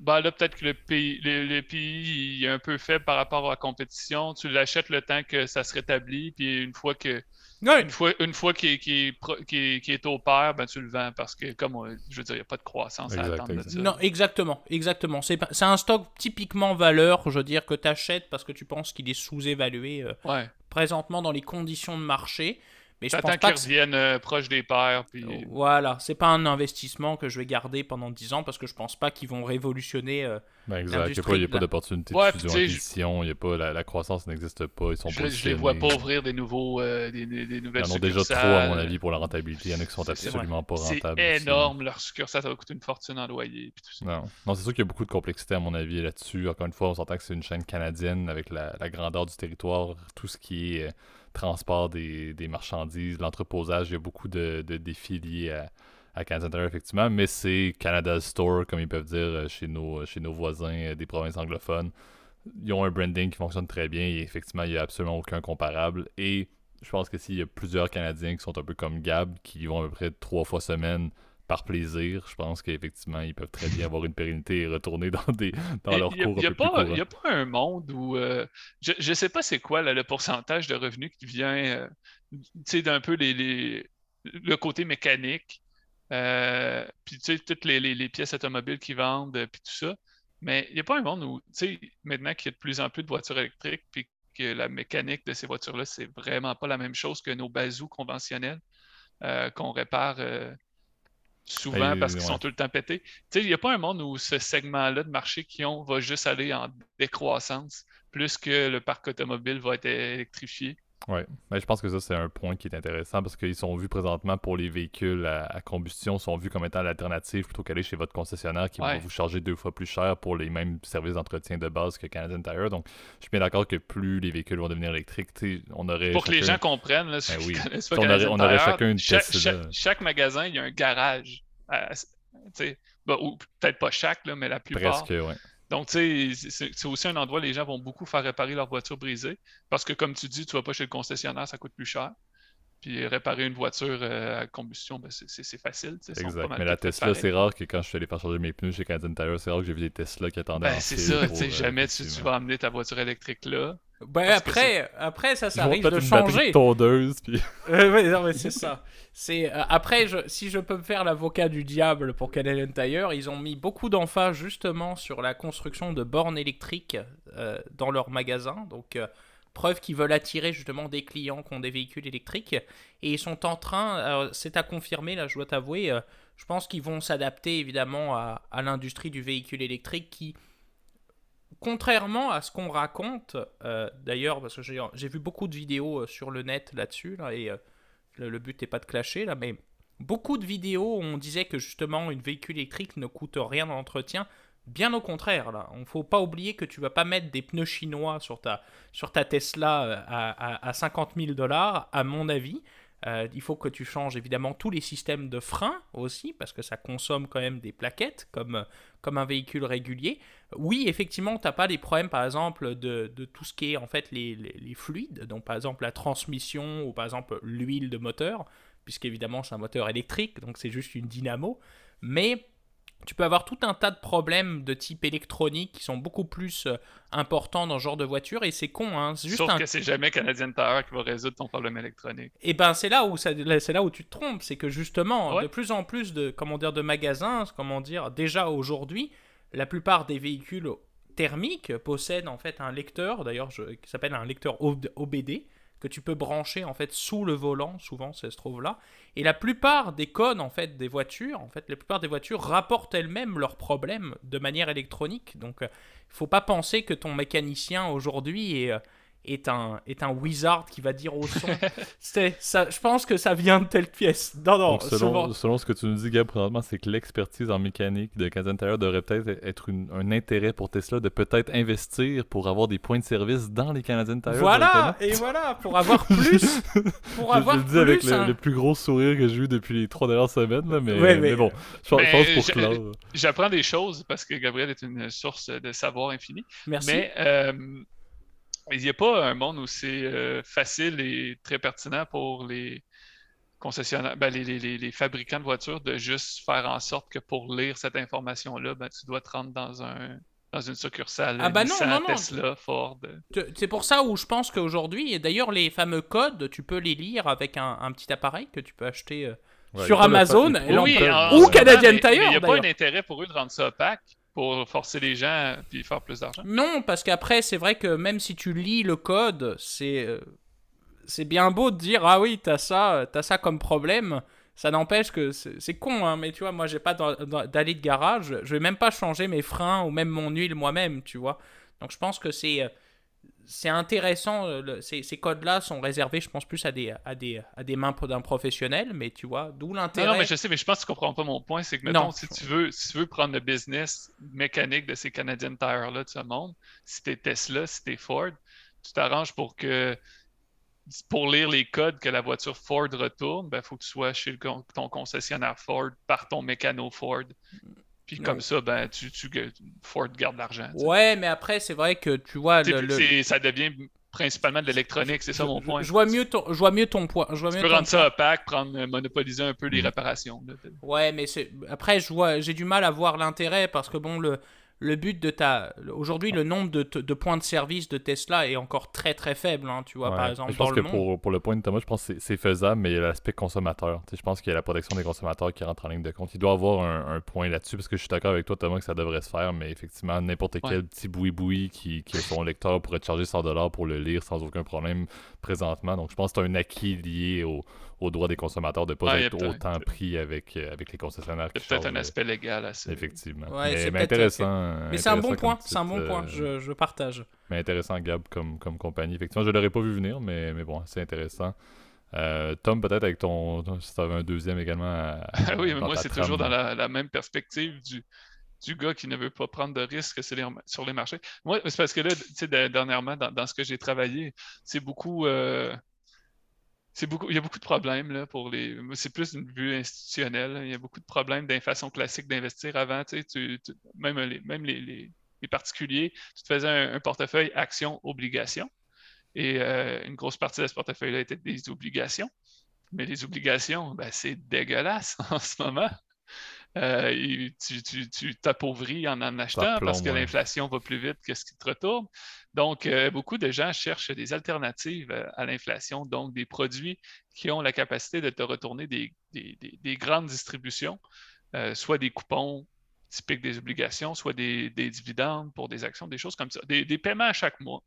bah là, peut-être que le pays, le, pays est un peu faible par rapport à la compétition. Tu l'achètes le temps que ça se rétablit, puis une fois que une fois, une fois qu'il est au pair, ben, tu le vends parce que, comme je veux dire, il n'y a pas de croissance à attendre de ça. Non, exactement. exactement. C'est un stock typiquement valeur, je veux dire, que tu achètes parce que tu penses qu'il est sous-évalué euh, présentement dans les conditions de marché. Mais je pense qu'ils reviennent euh, proche des pairs. Puis... Euh, voilà, c'est pas un investissement que je vais garder pendant 10 ans parce que je pense pas qu'ils vont révolutionner. Euh, ben exact, il n'y a pas, d'opportunité de fusion y a pas, la, croissance n'existe pas. Ils sont je, je les vois pas ouvrir des, nouveaux, des, des, nouvelles Ils en ont déjà trop, à mon avis, pour la rentabilité. Il y en a qui sont absolument pas rentables. C'est énorme, leur succursale, ça va coûter une fortune en loyer. Puis tout ça. Non, non c'est sûr qu'il y a beaucoup de complexité, à mon avis, là-dessus. Encore une fois, on s'entend que c'est une chaîne canadienne avec la, la grandeur du territoire, tout ce qui est transport des, marchandises, l'entreposage, il y a beaucoup de, défis liés à, à Canada effectivement, mais c'est Canada Store, comme ils peuvent dire euh, chez nos, chez nos voisins euh, des provinces anglophones. Ils ont un branding qui fonctionne très bien et effectivement, il n'y a absolument aucun comparable. Et je pense que s'il y a plusieurs Canadiens qui sont un peu comme Gab, qui vont à peu près trois fois semaine par plaisir, je pense qu'effectivement, ils peuvent très bien avoir une pérennité et retourner dans, des, dans leur cours Il n'y a, pas un monde où. Euh, je ne sais pas c'est quoi le pourcentage de revenus qui vient euh, d'un peu les, le côté mécanique. Euh, puis toutes les, pièces automobiles qui vendent, puis tout ça. Mais il n'y a pas un monde où, maintenant qu'il y a de plus en plus de voitures électriques, puis que la mécanique de ces voitures-là, c'est vraiment pas la même chose que nos bazous conventionnels qu'on répare souvent parce qu'ils sont tout le temps pétés. Il n'y a pas un monde où ce segment-là de marché qui ont va juste aller en décroissance, plus que le parc automobile va être électrifié. Oui, mais je pense que ça, c'est un point qui est intéressant parce qu'ils sont vus présentement pour les véhicules à, combustion, sont vus comme étant l'alternative plutôt qu'aller chez votre concessionnaire qui va vous charger deux fois plus cher pour les mêmes services d'entretien de base que Canadian Tire. Donc, je suis bien d'accord que plus les véhicules vont devenir électriques, on aurait. Pour que les gens comprennent, là, ben oui. on, aurait, chacun une chaque, chaque, magasin, il y a un garage. Ben, ou peut-être pas chaque, là, mais la plupart. Presque, oui. Donc, tu sais, c'est aussi un endroit où les gens vont beaucoup faire réparer leur voiture brisée. Parce que, comme tu dis, tu vas pas chez le concessionnaire, ça coûte plus cher. Puis réparer une voiture euh, à combustion, ben c'est facile. Exact. Mais la Tesla, c'est rare que quand je suis allé faire changer mes pneus chez Canadian Tire, c'est rare que j'ai vu des Tesla qui attendaient. Ben, c'est ça, tu sais, euh, jamais tu, vas amener ta voiture électrique là. Ben après, après, ça, ça arrive de changer. Une tondeuse, puis... non, mais c'est ça. C'est euh, après, je, si je peux me faire l'avocat du diable pour Canadian Tire, ils ont mis beaucoup d'emphase justement sur la construction de bornes électriques dans leurs magasins. Donc Preuve qu'ils veulent attirer justement des clients qui ont des véhicules électriques. Et ils sont en train, c'est à confirmer, là je dois t'avouer, euh, je pense qu'ils vont s'adapter évidemment à, l'industrie du véhicule électrique qui, contrairement à ce qu'on raconte, euh, d'ailleurs, parce que j'ai vu beaucoup de vidéos euh, sur le net là-dessus, là, et le, but n'est pas de clasher, là, mais beaucoup de vidéos où on disait que justement une véhicule électrique ne coûte rien d'entretien. Bien au contraire, là. On faut pas oublier que tu vas pas mettre des pneus chinois sur ta, sur ta Tesla euh, à, à, 50 000 dollars, à mon avis. Euh, il faut que tu changes évidemment tous les systèmes de frein aussi, parce que ça consomme quand même des plaquettes comme, comme un véhicule régulier. Oui, effectivement, tu n'as pas des problèmes, par exemple, de, tout ce qui est en fait les, les, fluides, donc par exemple la transmission ou par exemple l'huile de moteur, puisqu'évidemment c'est un moteur électrique, donc c'est juste une dynamo. Mais tu peux avoir tout un tas de problèmes de type électronique qui sont beaucoup plus euh, importants dans ce genre de voiture et c'est con. Hein. Juste Sauf que c'est jamais Canadian Tire qui va résoudre ton problème électronique. Et eh ben c'est là où c'est là où tu te trompes, c'est que justement de plus en plus de comment dire de magasins, comment dire déjà aujourd'hui, la plupart des véhicules thermiques possèdent en fait un lecteur, d'ailleurs qui s'appelle un lecteur OBD que tu peux brancher en fait sous le volant, souvent ça se trouve là. Et la plupart des codes en fait des voitures, en fait la plupart des voitures rapportent elles-mêmes leurs problèmes de manière électronique. Donc il euh, faut pas penser que ton mécanicien aujourd'hui est, euh, est un, est un wizard qui va dire au son. ça, je pense que ça vient de telle pièce. Non, non, selon, selon, ce que tu nous dis, Gab, présentement, c'est que l'expertise en mécanique de Canadian Tire devrait peut-être être un intérêt pour Tesla de peut-être investir pour avoir des points de service dans les Canadian Tire. Voilà, et voilà, pour avoir plus. pour avoir je, le dis avec le, plus gros sourire que j'ai eu depuis les trois dernières semaines, mais, mais, bon, je, pense pour clore. J'apprends des choses parce que Gabriel est une source de savoir infini. Merci. Mais. Euh, il n'y a pas un monde où c'est euh, facile et très pertinent pour les concessionnaires, ben, les, fabricants de voitures de juste faire en sorte que pour lire cette information-là, ben, tu dois te rendre dans un dans une succursale ah ben non, non, non. Tesla, Ford. C'est pour ça où je pense qu'aujourd'hui, et d'ailleurs les fameux codes, tu peux les lire avec un, petit appareil que tu peux acheter euh, sur Amazon ou Canadian Tire. Il n'y a pas un intérêt pour eux de rendre ça opaque pour forcer les gens puis faire plus d'argent? Non, parce qu'après, c'est vrai que même si tu lis le code, c'est euh, bien beau de dire ah oui, t'as ça, as ça comme problème. Ça n'empêche que c'est con, hein, mais tu vois, moi j'ai pas d'aller de garage, je vais même pas changer mes freins ou même mon huile moi-même, tu vois. Donc je pense que c'est euh, c'est intéressant. Euh, ces, codes-là sont réservés, je pense, plus à des, à des, à des mains d'un professionnel, mais tu vois, d'où l'intérêt. Non, mais je sais, mais je pense que tu comprends pas mon point. C'est que, mettons, si, tu veux, si tu veux prendre le business mécanique de ces Canadian Tire-là de ce monde, si t'es Tesla, si t'es Ford, tu t'arranges pour que pour lire les codes que la voiture Ford retourne, il ben, faut que tu sois chez ton concessionnaire Ford par ton mécano Ford. Puis comme ça, ben, tu, tu, Ford garde l'argent. Ouais, mais après, c'est vrai que tu vois. Le, Ça devient principalement de l'électronique, c'est ça mon point. Je vois mieux ton, je vois mieux ton point. Je vois tu peux rendre ça opaque, prendre, monopoliser un peu les mm. réparations. Ouais, mais après, je vois, j'ai du mal à voir l'intérêt parce que bon, le, le but de ta. Aujourd'hui, le nombre de, de, points de service de Tesla est encore très très faible, hein, tu vois, par exemple. Je pense que Pour, pour, le point de Thomas, je pense que c'est faisable, mais il y a l'aspect consommateur. je pense qu'il y a la protection des consommateurs qui rentre en ligne de compte. Il doit avoir un, point là-dessus, parce que je suis d'accord avec toi, Thomas, que ça devrait se faire, mais effectivement, n'importe quel petit boui-boui qui, qui a son lecteur pourrait te charger 100$ pour le lire sans aucun problème présentement. Donc, je pense que c'est un acquis lié au au droit des consommateurs de ne pas être autant pris avec, euh, avec les concessionnaires. C'est peut-être un aspect légal à ça. Effectivement. mais, intéressant. Mais c'est un bon point. C'est un bon point. Je, je, partage. Mais intéressant, Gab, comme, comme compagnie. Effectivement, je ne l'aurais pas vu venir, mais, mais bon, c'est intéressant. Euh, Tom, peut-être avec ton. Si tu avais un deuxième également. oui, mais moi, c'est toujours dans la, même perspective du, du gars qui ne veut pas prendre de risques sur les marchés. Moi, c'est parce que là, tu sais, dernièrement, dans, ce que j'ai travaillé, c'est beaucoup. Euh, beaucoup, il y a beaucoup de problèmes là, pour les. C'est plus une vue institutionnelle. Il y a beaucoup de problèmes d'inflation classique d'investir avant. Tu, même les, même les, particuliers, tu te faisais un, portefeuille action-obligation. Et euh, une grosse partie de ce portefeuille-là était des obligations. Mais les obligations, ben, c'est dégueulasse en ce moment. Euh, tu t'appauvris en en achetant parce que l'inflation va plus vite que ce qui te retourne. Donc, euh, beaucoup de gens cherchent des alternatives euh, à l'inflation, donc des produits qui ont la capacité de te retourner des, grandes distributions, soit des coupons typiques des obligations, soit des, dividendes pour des actions, des choses comme ça, des, paiements à chaque mois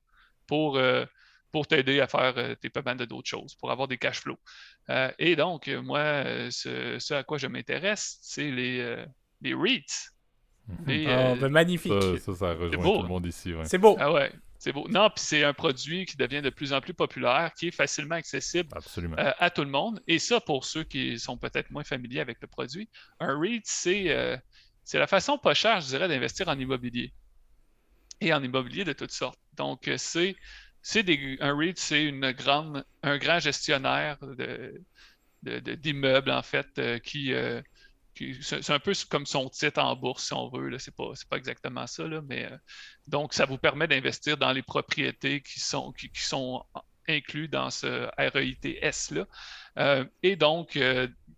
pour pour t'aider à faire euh, tes paiements de d'autres choses, pour avoir des cash flows. Euh, et donc, moi, ce, à quoi je m'intéresse, c'est les, les REITs. Oh, ben, magnifique. Ça, ça, rejoint tout le monde ici. C'est beau. Ah ouais. C'est beau. Non, puis c'est un produit qui devient de plus en plus populaire, qui est facilement accessible à tout le monde. Et ça, pour ceux qui sont peut-être moins familiers avec le produit, un REIT, c'est c'est la façon pas chère, je dirais, d'investir en immobilier. Et en immobilier de toutes sortes. Donc, c'est c'est un REIT, c'est un grand gestionnaire d'immeubles, en fait, euh, qui, euh, c'est un peu comme son titre en bourse, si on veut. Ce n'est pas, exactement ça, là, mais donc ça vous permet d'investir dans les propriétés qui sont, qui, inclus dans ce REITS-là. et donc,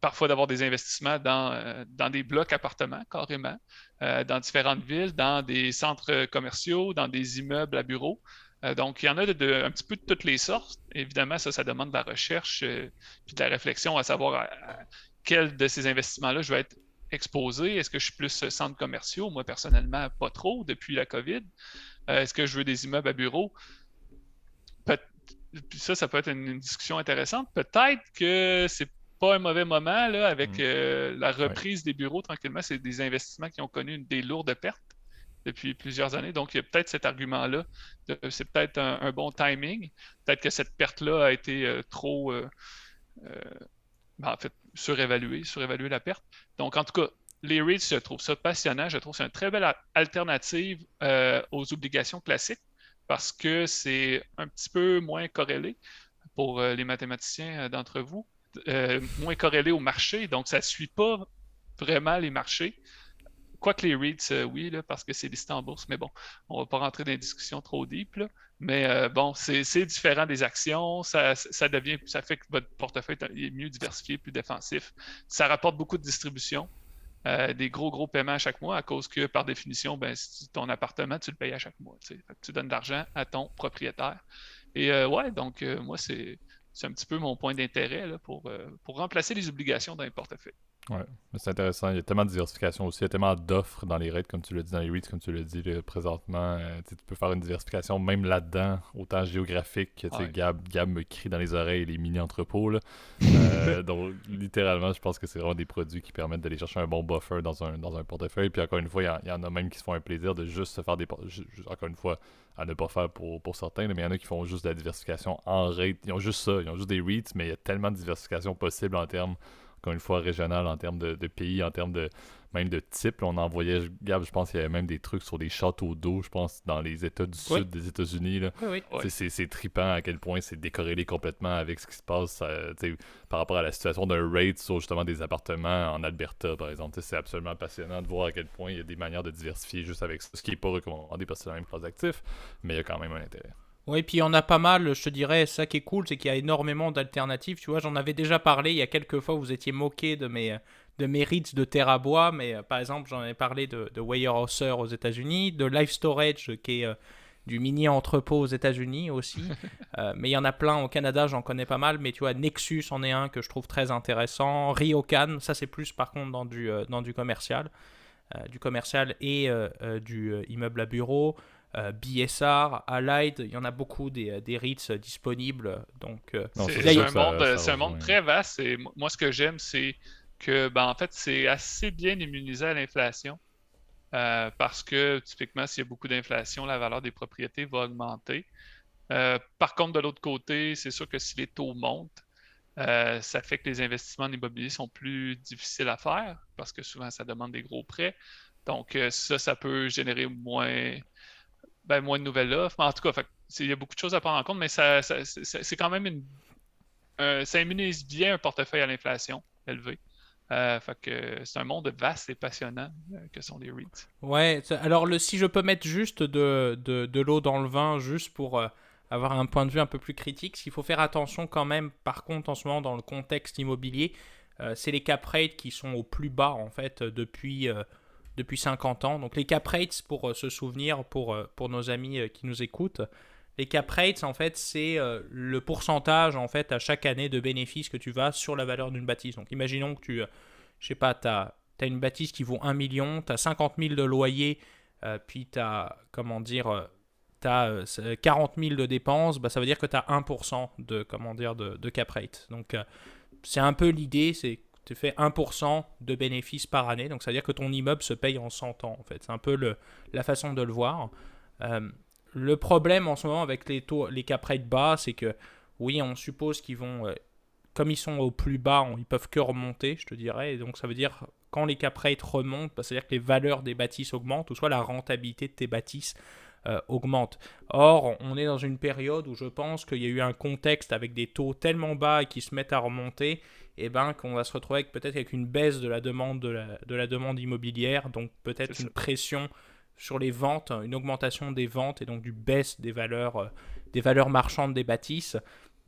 parfois d'avoir des investissements dans, dans des blocs appartements, carrément, dans différentes villes, dans des centres commerciaux, dans des immeubles à bureaux. Euh, donc, il y en a de, un petit peu de toutes les sortes. Évidemment, ça, ça demande de la recherche et euh, puis de la réflexion à savoir quel de ces investissements-là je vais être exposé. Est-ce que je suis plus centre commerciaux? Moi, personnellement, pas trop depuis la COVID. Euh, est-ce que je veux des immeubles à bureaux? puis ça, ça peut être une, discussion intéressante. Peut-être que c'est pas un mauvais moment là, avec mm. la reprise des bureaux tranquillement. C'est des investissements qui ont connu des lourdes pertes depuis plusieurs années. Donc, il y a peut-être cet argument-là. C'est peut-être un, bon timing. Peut-être que cette perte-là a été euh, trop, euh, euh, ben, en fait, surévaluée, surévaluée la perte. Donc, en tout cas, les REITs, je trouve ça passionnant. Je trouve que c'est une très belle alternative aux obligations classiques parce que c'est un petit peu moins corrélé pour les mathématiciens d'entre vous, moins corrélé au marché. Donc, ça ne suit pas vraiment les marchés. Quoique les REITs, euh, oui, parce que c'est listé en bourse, mais bon, on ne va pas rentrer dans des discussions trop deep. Mais euh, bon, c'est différent des actions, ça, devient, ça fait que votre portefeuille est mieux diversifié, plus défensif. Ça rapporte beaucoup de distribution, euh, des gros, gros paiements à chaque mois, à cause que, par définition, ben, ton appartement, tu le payes à chaque mois. Tu donnes de l'argent à ton propriétaire. Et ouais, donc moi, c'est un petit peu mon point d'intérêt pour, pour remplacer les obligations dans les portefeuilles. Ouais, c'est intéressant. Il y a tellement de diversification aussi. Il y a tellement d'offres dans les rates, comme tu l'as dit, dans les REITs, comme tu l'as dit présentement. Euh, tu peux faire une diversification même là-dedans, autant géographique. Ouais. Gab, Gab me crie dans les oreilles les mini-entrepôts. Euh, donc, littéralement, je pense que c'est vraiment des produits qui permettent d'aller chercher un bon buffer dans un, dans un portefeuille. Puis encore une fois, il y, en a même qui se font un plaisir de juste se faire des. Encore une fois, à ne pas faire pour, pour certains, mais il y en a qui font juste de la diversification en rate. Ils ont juste ça. Ils ont juste des REITs, mais il y a tellement de diversification possible en termes une fois régional en termes de, pays, en termes de même de type. On envoyait, Gab, je pense qu'il y avait même des trucs sur des châteaux d'eau, je pense, dans les États du sud des États-Unis. Oui, oui. C'est trippant à quel point c'est décorrélé complètement avec ce qui se passe par rapport à la situation d'un raid sur justement des appartements en Alberta, par exemple. C'est absolument passionnant de voir à quel point il y a des manières de diversifier juste avec ça, ce qui n'est pas recommandé parce que c'est la même classe d'actifs, mais il y a quand même un intérêt. Oui, puis il y en a pas mal, je te dirais, ça qui est cool, c'est qu'il y a énormément d'alternatives. Tu vois, j'en avais déjà parlé il y a quelques fois, vous étiez moqué de mes, de mes REITs de Terrabois, mais euh, par exemple, j'en ai parlé de, de Weyerhaeuser aux États-Unis, de Life Storage qui est euh, du mini entrepôt aux États-Unis aussi. Euh, mais il y en a plein au Canada, j'en connais pas mal, mais tu vois, Nexus en est un que je trouve très intéressant. Ryokan, ça c'est plus par contre dans du, dans du commercial. du commercial et du immeuble à bureau BSR, Allied, il y en a beaucoup des, euh, des REITs disponibles. Donc, euh, c'est un, monde, un monde très vaste. Et moi, ce que j'aime, c'est que, ben, en fait, c'est assez bien immunisé à l'inflation. parce que, typiquement, s'il y a beaucoup d'inflation, la valeur des propriétés va augmenter. par contre, de l'autre côté, c'est sûr que si les taux montent, ça fait que les investissements en immobilier sont plus difficiles à faire parce que souvent, ça demande des gros prêts. Donc, ça, ça peut générer moins, ben, moins de nouvelles offres. En tout cas, il y a beaucoup de choses à prendre en compte, mais ça, c'est quand même ça immunise bien un portefeuille à l'inflation élevé. Euh, que c'est un monde vaste et passionnant euh, que sont les REITs. Ouais, alors le, si je peux mettre juste de, de, de l'eau dans le vin, juste pour euh, avoir un point de vue un peu plus critique, ce qu'il faut faire attention quand même, par contre, en ce moment, dans le contexte immobilier, c'est les cap rates qui sont au plus bas, en fait, depuis depuis 50 ans. Donc les cap rates, pour euh, se souvenir, pour, euh, pour nos amis euh, qui nous écoutent, les cap rates, en fait, c'est le pourcentage, en fait, à chaque année de bénéfices que tu vas sur la valeur d'une bâtisse. Donc imaginons que tu, je sais pas, tu as, une bâtisse qui vaut 1 million, tu as 50 000 de loyer, puis tu as, comment dire, tu as 40 000 de dépenses, bah, ça veut dire que tu as 1% de, comment dire, de cap rate. Donc c'est un peu l'idée, c'est tu fais 1% de bénéfices par année. Donc, ça veut dire que ton immeuble se paye en 100 ans, en fait. C'est un peu le, la façon de le voir. Euh, le problème en ce moment avec les taux, les cap rates bas, c'est que, oui, on suppose qu'ils vont, euh, comme ils sont au plus bas, ils peuvent que remonter, je te dirais. Donc, ça veut dire, quand les cap rates remontent, bah, c'est-à-dire que les valeurs des bâtisses augmentent, ou soit la rentabilité de tes bâtisses augmente. Or, on est dans une période où je pense qu'il y a eu un contexte avec des taux tellement bas et qui se mettent à remonter, et eh ben, qu'on va se retrouver peut-être avec une baisse de la demande, de la, demande immobilière, donc peut-être une pression sur les ventes, une augmentation des ventes et donc du baisse des valeurs, des valeurs marchandes des bâtisses.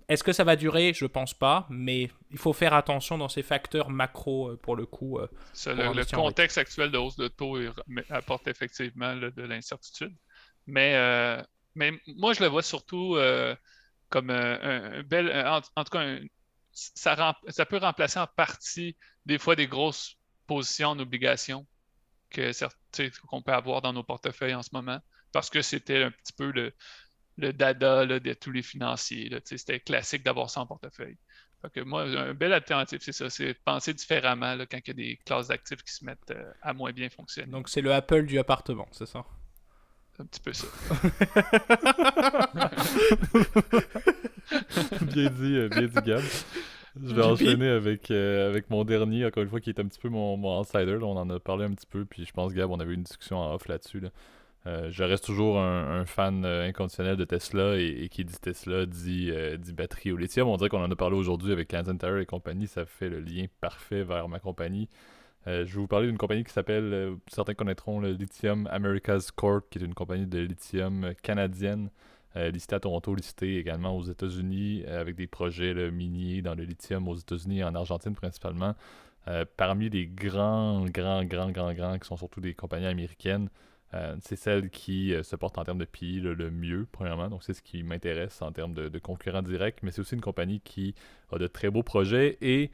Est-ce que ça va durer? Je pense pas, mais il faut faire attention dans ces facteurs macro euh, pour le coup. Euh, le, contexte actuel de hausse de taux apporte effectivement de l'incertitude. Mais, euh, mais moi, je le vois surtout comme un, bel. En, tout cas, ça, peut remplacer en partie des fois des grosses positions en obligations qu'on peut avoir dans nos portefeuilles en ce moment. Parce que c'était un petit peu le, le dada de tous les financiers. C'était classique d'avoir ça en portefeuille. que moi, un bel alternative, c'est ça, c'est penser différemment quand il y a des classes d'actifs qui se mettent euh, à moins bien fonctionner. Donc c'est le Apple du appartement, c'est ça? Un petit peu ça. bien dit, euh, bien dit, Gab. Je vais enchaîner avec, euh, avec mon dernier, encore une fois, qui est un petit peu mon, mon outsider. on en a parlé un petit peu, puis je pense, Gab, on avait eu une discussion en off là-dessus. Là. Euh, je reste toujours un, fan euh, inconditionnel de Tesla et, qui dit Tesla dit, euh, dit batterie au lithium. On dirait qu'on en a parlé aujourd'hui avec Kansas Tire et compagnie. Ça fait le lien parfait vers ma compagnie. Je vais vous parler d'une compagnie qui s'appelle, certains connaîtront le Lithium Americas Corp, qui est une compagnie de lithium canadienne, listée à Toronto, listée également aux États-Unis, avec des projets miniers dans le lithium aux États-Unis et en Argentine principalement. parmi les grands, grands, grands, grands, grands, qui sont surtout des compagnies américaines, euh, c'est celle qui euh, se porte en termes de PI le, mieux, premièrement. Donc, c'est ce qui m'intéresse en termes de, de concurrents directs. Mais c'est aussi une compagnie qui a de très beaux projets et,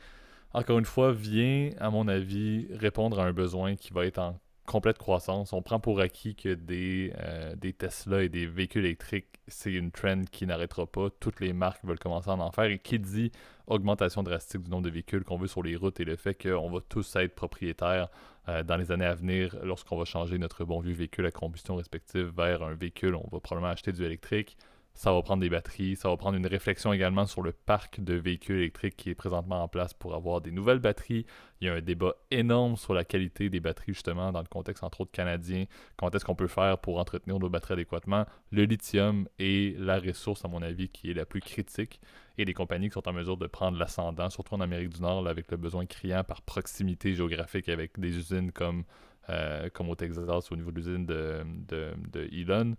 encore une fois, vient, à mon avis, répondre à un besoin qui va être en complète croissance. On prend pour acquis que des, euh, des Tesla et des véhicules électriques, c'est une trend qui n'arrêtera pas. Toutes les marques veulent commencer à en faire. Et qui dit augmentation drastique du nombre de véhicules qu'on veut sur les routes et le fait qu'on va tous être propriétaires euh, dans les années à venir lorsqu'on va changer notre bon vieux véhicule à combustion respective vers un véhicule, on va probablement acheter du électrique ça va prendre des batteries, ça va prendre une réflexion également sur le parc de véhicules électriques qui est présentement en place pour avoir des nouvelles batteries. Il y a un débat énorme sur la qualité des batteries justement dans le contexte entre autres canadien. Comment est-ce qu'on peut faire pour entretenir nos batteries adéquatement? Le lithium est la ressource à mon avis qui est la plus critique et les compagnies qui sont en mesure de prendre l'ascendant, surtout en Amérique du Nord avec le besoin criant par proximité géographique avec des usines comme, euh, au Texas au niveau de l'usine de, de Elon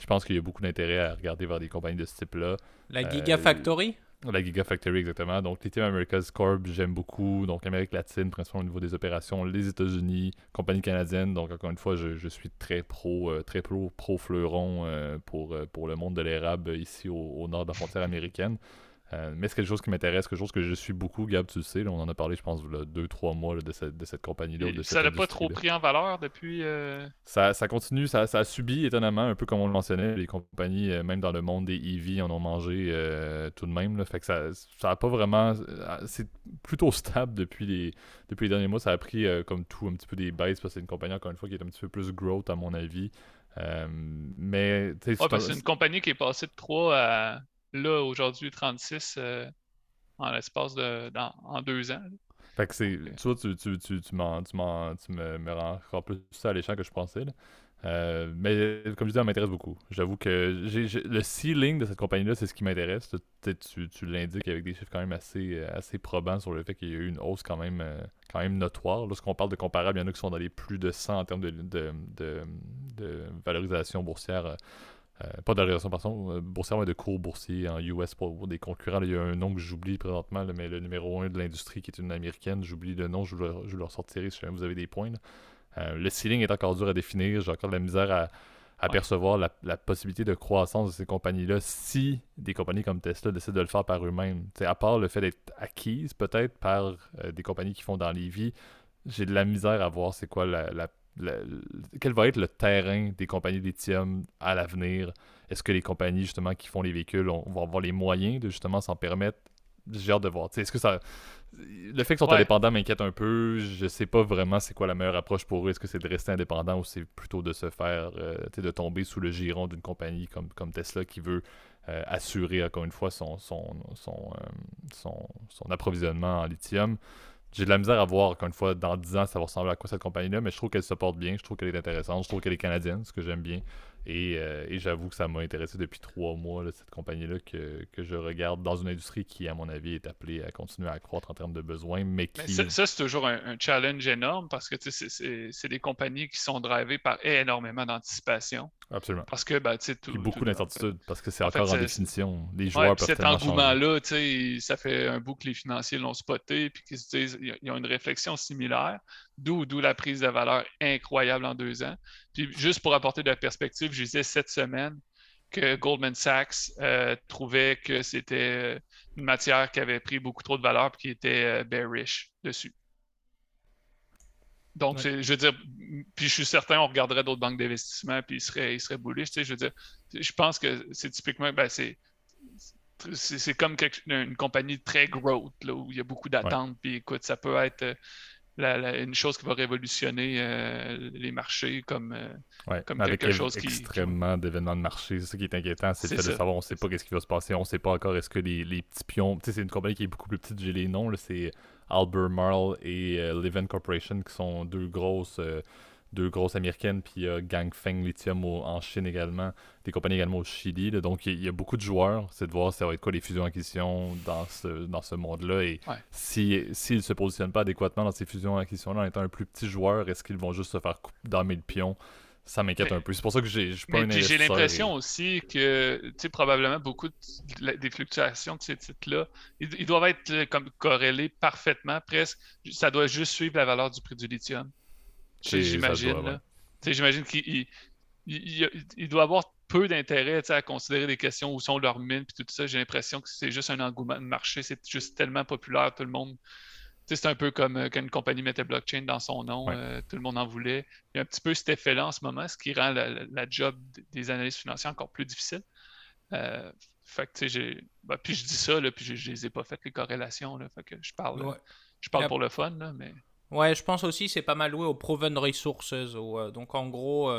je pense qu'il y a beaucoup d'intérêt à regarder vers des compagnies de ce type-là. La euh, Gigafactory? La Gigafactory, exactement. Donc, Lithium America's Corp, j'aime beaucoup. Donc, Amérique latine, principalement au niveau des opérations. Les États-Unis, compagnie canadienne. Donc, encore une fois, je, suis très pro, euh, très pro, pro fleuron euh, pour, pour le monde de l'érable ici au, nord de la frontière américaine. Euh, mais c'est quelque chose qui m'intéresse, quelque chose que je suis beaucoup, Gab, tu le sais. on en a parlé, je pense, il deux, trois mois de cette, compagnie-là. Ça n'a pas trop pris en valeur depuis. Euh, ça, continue, ça, a subi étonnamment, un peu comme on le mentionnait, les compagnies, euh, même dans le monde des EV, en ont mangé tout de même. Fait que ça n'a pas vraiment. C'est plutôt stable depuis les, depuis les derniers mois. Ça a pris, comme tout, un petit peu des baisses, parce que c'est une compagnie, encore une fois, qui est un petit peu plus growth, à mon avis. mais. c'est une compagnie qui est passée de 3 à là, aujourd'hui, 36 euh, en l'espace de en deux ans. Fait que c'est. Tu vois, tu, tu, tu, tu, me, me rends encore plus ça l'échelle que je pensais. Euh, mais comme je disais, ça m'intéresse beaucoup. J'avoue que j'ai, le ceiling de cette compagnie-là, c'est ce qui m'intéresse. Tu, tu l'indiques avec des chiffres quand même assez, assez probants sur le fait qu'il y a eu une hausse quand même, euh, quand même notoire. Lorsqu'on parle de comparables, il y en a qui sont dans les plus de 100 en termes de, de, de valorisation boursière euh, pas de valorisation, pardon, euh, boursière, mais de cours boursiers en US pour, des concurrents. il y a un nom que j'oublie présentement, mais le numéro 1 de l'industrie qui est une américaine, j'oublie le nom, je je le ressortirai si vous avez des points. Euh, le ceiling est encore dur à définir, j'ai encore de la misère à, à percevoir la, possibilité de croissance de ces compagnies-là si des compagnies comme Tesla décident de le faire par eux-mêmes. à part le fait d'être acquises peut-être par des compagnies qui font dans les vies, j'ai de la misère à voir c'est quoi la, la quel va être le terrain des compagnies lithium à l'avenir? Est-ce que les compagnies justement qui font les véhicules vont avoir les moyens de justement s'en permettre? J'ai hâte de voir. Est-ce que ça. Le fait qu'ils sont indépendants m'inquiète un peu. Je sais pas vraiment c'est quoi la meilleure approche pour eux. Est-ce que c'est de rester indépendant ou c'est plutôt de se faire. Euh, de tomber sous le giron d'une compagnie comme, comme Tesla qui veut euh, assurer encore une fois son, son, son, euh, son, son approvisionnement en lithium? J'ai de la misère à voir, encore une fois, dans 10 ans, ça va ressembler à quoi cette compagnie-là, mais je trouve qu'elle se porte bien, je trouve qu'elle est intéressante, je trouve qu'elle est canadienne, ce que j'aime bien. Euh, et, j'avoue que ça m'a intéressé depuis trois mois, cette compagnie-là, que, je regarde dans une industrie qui, à mon avis, est appelée à continuer à croître en termes de besoins, mais qui... ça, c'est toujours un, challenge énorme parce que c'est des compagnies qui sont drivées par énormément d'anticipation. Absolument. Parce que, ben, tu sais, beaucoup d'incertitudes parce que c'est encore en, définition. Les joueurs peuvent Cet engouement-là, tu sais, ça fait un bout que les financiers l'ont spoté puis qu'ils se disent, ils ont une réflexion similaire, d'où la prise de valeur incroyable en deux ans. Puis juste pour apporter de la perspective, je disais cette semaine que Goldman Sachs euh, trouvait que c'était une matière qui avait pris beaucoup trop de valeur et qui était euh, bearish dessus. Donc, je veux dire, puis je suis certain, on regarderait d'autres banques d'investissement, puis ils seraient, ils seraient bullish. je veux dire, je pense que c'est typiquement, ben, c'est, c'est comme une compagnie très growth, là, où il y a beaucoup d'attentes. Puis écoute, ça peut être une chose qui va révolutionner euh, les marchés comme, euh, comme quelque chose qui. extrêmement d'événements de marché. C'est ça qui est inquiétant, c'est le fait de savoir, on ne sait pas qu'est-ce qui va se passer, on ne sait pas encore est-ce que les, les petits pions. Tu sais, c'est une compagnie qui est beaucoup plus petite, j'ai les noms, c'est Albemarle et euh, Corporation, qui sont deux grosses, euh, deux grosses américaines, puis euh, Gangfeng Lithium en Chine également, des compagnies également au Chili. donc il y, a beaucoup de joueurs, c'est de voir ça va être quoi les fusions-acquisitions dans ce, dans ce monde-là. Et s'ils si, ne se positionnent pas adéquatement dans ces fusions-acquisitions-là en étant un plus petit joueur, est-ce qu'ils vont juste se faire damer le pion ça m'inquiète un peu. C'est pour ça que j'ai pas une J'ai l'impression aussi que, tu sais, probablement beaucoup des fluctuations de ces titres-là, ils, doivent être euh, comme corrélés parfaitement, presque. Ça doit juste suivre la valeur du prix du lithium. J'imagine. J'imagine qu'il il, doit avoir peu d'intérêt à considérer des questions où sont leurs mines et tout ça. J'ai l'impression que c'est juste un engouement de marché. C'est juste tellement populaire, tout le monde c'est un peu comme euh, quand une compagnie mettait blockchain dans son nom, euh, tout le monde en voulait. Il y a un petit peu cet effet-là en ce moment, ce qui rend la, job des analystes financiers encore plus difficile. Euh, fait que, j'ai... Ben, puis je dis ça, là, puis je, je les ai pas fait les corrélations. Là, fait que je parle, je parle pour le fun, là, mais. Ouais, je pense aussi c'est pas mal loué aux proven resources. donc en gros,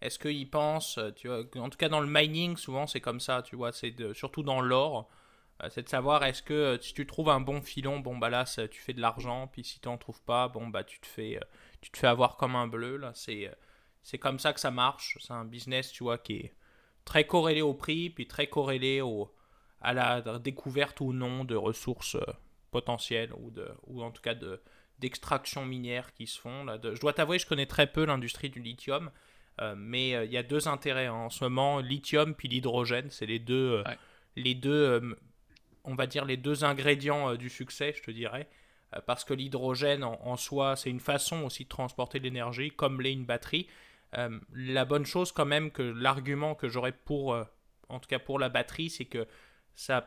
est-ce qu'ils pensent, tu vois, en tout cas dans le mining, souvent c'est comme ça, tu vois, c'est surtout dans l'or. Euh, c'est de savoir est-ce que euh, si tu trouves un bon filon, bon bah là tu fais de l'argent, puis si tu n'en trouves pas, bon bah tu te fais, euh, tu te fais avoir comme un bleu. Là, c'est, c'est comme ça que ça marche. C'est un business, tu vois, qui est très corrélé au prix, puis très corrélé au, à la découverte ou non de ressources potentielles ou, de, ou en tout cas de, d'extraction minière qui se font. Là, je dois t'avouer, je connais très peu l'industrie du lithium, mais il y a deux intérêts hein. en ce moment, lithium puis l'hydrogène, c'est les deux, les deux on va dire, les deux ingrédients euh, du succès, je te dirais. Euh, parce que l'hydrogène en, soi, c'est une façon aussi de transporter de l'énergie, comme l'est une batterie. Euh, la bonne chose quand même que l'argument que j'aurais pour, en tout cas pour la batterie, c'est que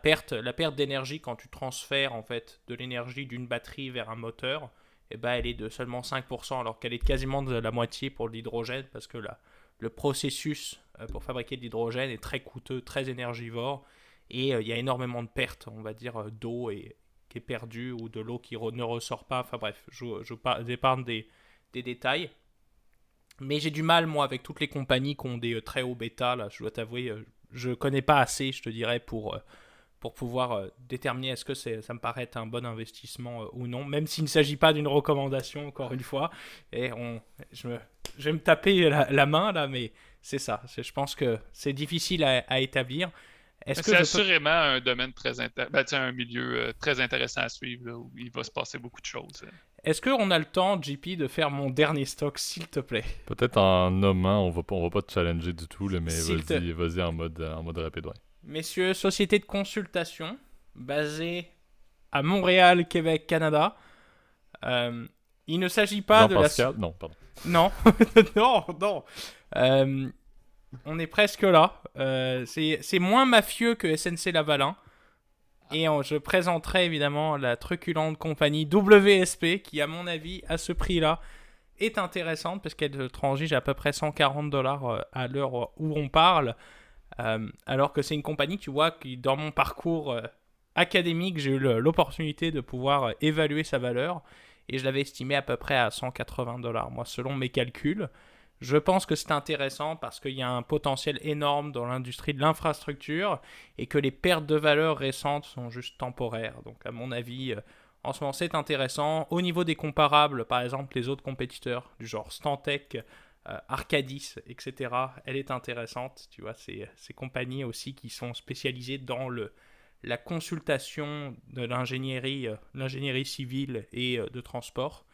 perte, la perte d'énergie quand tu transfères en fait de l'énergie d'une batterie vers un moteur, eh ben, elle est de seulement 5%, alors qu'elle est quasiment de la moitié pour l'hydrogène, parce que là, le processus pour fabriquer de l'hydrogène est très coûteux, très énergivore, et euh, il y a énormément de pertes, on va dire, euh, d'eau qui est perdue ou de l'eau qui ne ressort pas. Enfin bref, je, je épargne des, des, détails. Mais j'ai du mal, moi, avec toutes les compagnies qui ont des euh, très hauts bêta. Là, je dois t'avouer, je connais pas assez, je te dirais, pour, pour pouvoir déterminer est-ce que ça me paraît être un bon investissement ou non. Même s'il ne s'agit pas d'une recommandation, encore une fois. Et on, je, je vais me taper la, main, là, mais c'est ça. Je pense que c'est difficile à, à établir. C'est assurément un domaine très ben, un milieu euh, très intéressant à suivre où il va se passer beaucoup de choses. Est-ce qu'on a le temps, JP, de faire mon dernier stock, s'il te plaît? Peut-être en nommant, on va pas, on va pas te challenger du tout, mais vas-y, vas en mode, en mode rapide. Messieurs, société de consultation basée à Montréal, Québec, Canada. Euh, il ne s'agit pas de la. Non, pardon. Non, non, non. Euh, on est presque là. Euh, c'est moins mafieux que SNC Lavalin. Et je présenterai évidemment la truculente compagnie WSP qui, à mon avis, à ce prix-là, est intéressante parce qu'elle transige à peu près 140 dollars euh, à l'heure où on parle. Euh, alors que c'est une compagnie, tu vois, qui dans mon parcours académique, j'ai eu l'opportunité de pouvoir évaluer sa valeur et je l'avais estimé à peu près à 180 dollars, moi, selon mes calculs. Je pense que c'est intéressant parce qu'il y a un potentiel énorme dans l'industrie de l'infrastructure et que les pertes de valeur récentes sont juste temporaires. Donc à mon avis, euh, en ce moment, c'est intéressant. Au niveau des comparables, par exemple, les autres compétiteurs du genre Stantec, euh, Arcadis, etc., elle est intéressante. Tu vois, c'est ces compagnies aussi qui sont spécialisées dans le, la consultation de l'ingénierie, euh, l'ingénierie civile et de transport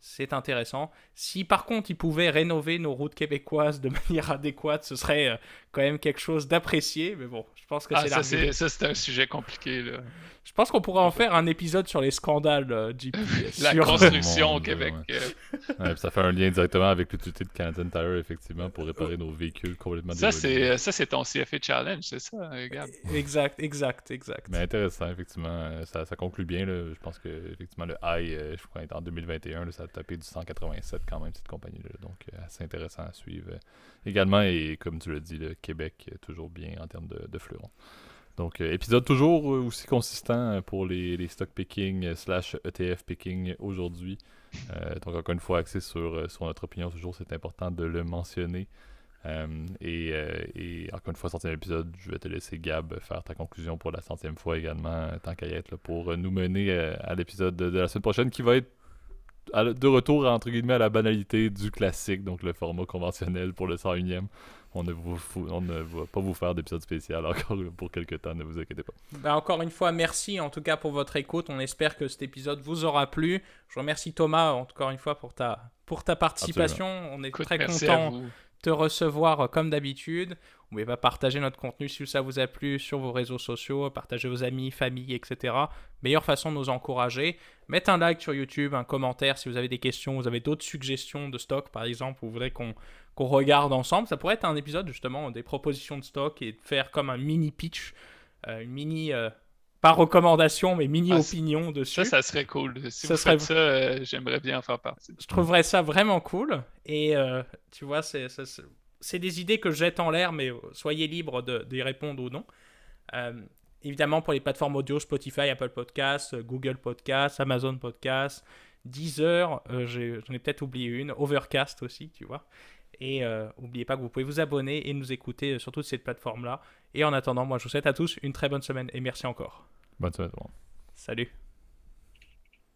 c'est intéressant. Si par contre ils pouvaient rénover nos routes québécoises de manière adéquate, ce serait euh, quand même quelque chose d'apprécié. Mais bon, je pense que ah, c'est ça, c'est un sujet compliqué. Je pense qu'on pourrait en faire un épisode sur les scandales euh, La construction au Québec. Euh. ça fait un lien directement avec l'utilité de Canadian Tire, effectivement, pour réparer nos véhicules complètement Ça, c'est ça c'est ton CFA Challenge, c'est ça, Gab? Exact, exact, exact. Mais intéressant, effectivement. Ça, ça conclut bien. Là. Je pense que effectivement le high, je crois, en 2021, ça tapé du 187 quand même, cette compagnie-là. Donc, euh, assez intéressant à suivre. Également, et comme tu l'as dit, le Québec, toujours bien en termes de, de fleurons. Donc, euh, épisode toujours aussi consistant pour les, les stock picking slash ETF picking aujourd'hui. Euh, donc, encore une fois, axé sur, sur notre opinion, toujours, c'est important de le mentionner. et, et, encore une fois, centième épisode, je vais te laisser Gab faire ta conclusion pour la centième fois également, tant qu'à y être, pour nous mener à l'épisode de, la semaine prochaine qui va être de retour entre guillemets à la banalité du classique, donc le format conventionnel pour le 101e. On ne, vous, on ne va pas vous faire d'épisode spécial encore pour quelques temps, ne vous inquiétez pas. Ben encore une fois, merci en tout cas pour votre écoute. On espère que cet épisode vous aura plu. Je remercie Thomas encore une fois pour ta, pour ta participation. On est très content te recevoir euh, comme d'habitude. Pouvez pas partager notre contenu si ça vous a plu sur vos réseaux sociaux, partager vos amis, famille, etc. Meilleure façon de nous encourager. Mettez un like sur YouTube, un commentaire si vous avez des questions, vous avez d'autres suggestions de stock par exemple, vous voudrez qu'on regarde ensemble. Ça pourrait être un épisode justement des propositions de stock et faire comme un mini pitch, euh, une mini euh, pas recommandation, mais mini ah, opinion dessus. Ça, ça serait cool. Si ça vous serait... faites ça, euh, j'aimerais bien en faire partie. Je trouverais ça vraiment cool. Et euh, tu vois, c'est des idées que je jette en l'air, mais soyez libre d'y répondre ou non. Euh, évidemment, pour les plateformes audio, Spotify, Apple Podcasts, Google Podcasts, Amazon Podcasts, Deezer, j'en ai, peut-être oublié une, Overcast aussi, tu vois. Et n'oubliez pas que vous pouvez vous abonner et nous écouter sur toutes ces plateformes-là. Et en attendant, moi je vous souhaite à tous une très bonne semaine et merci encore. Bonne semaine. Salut.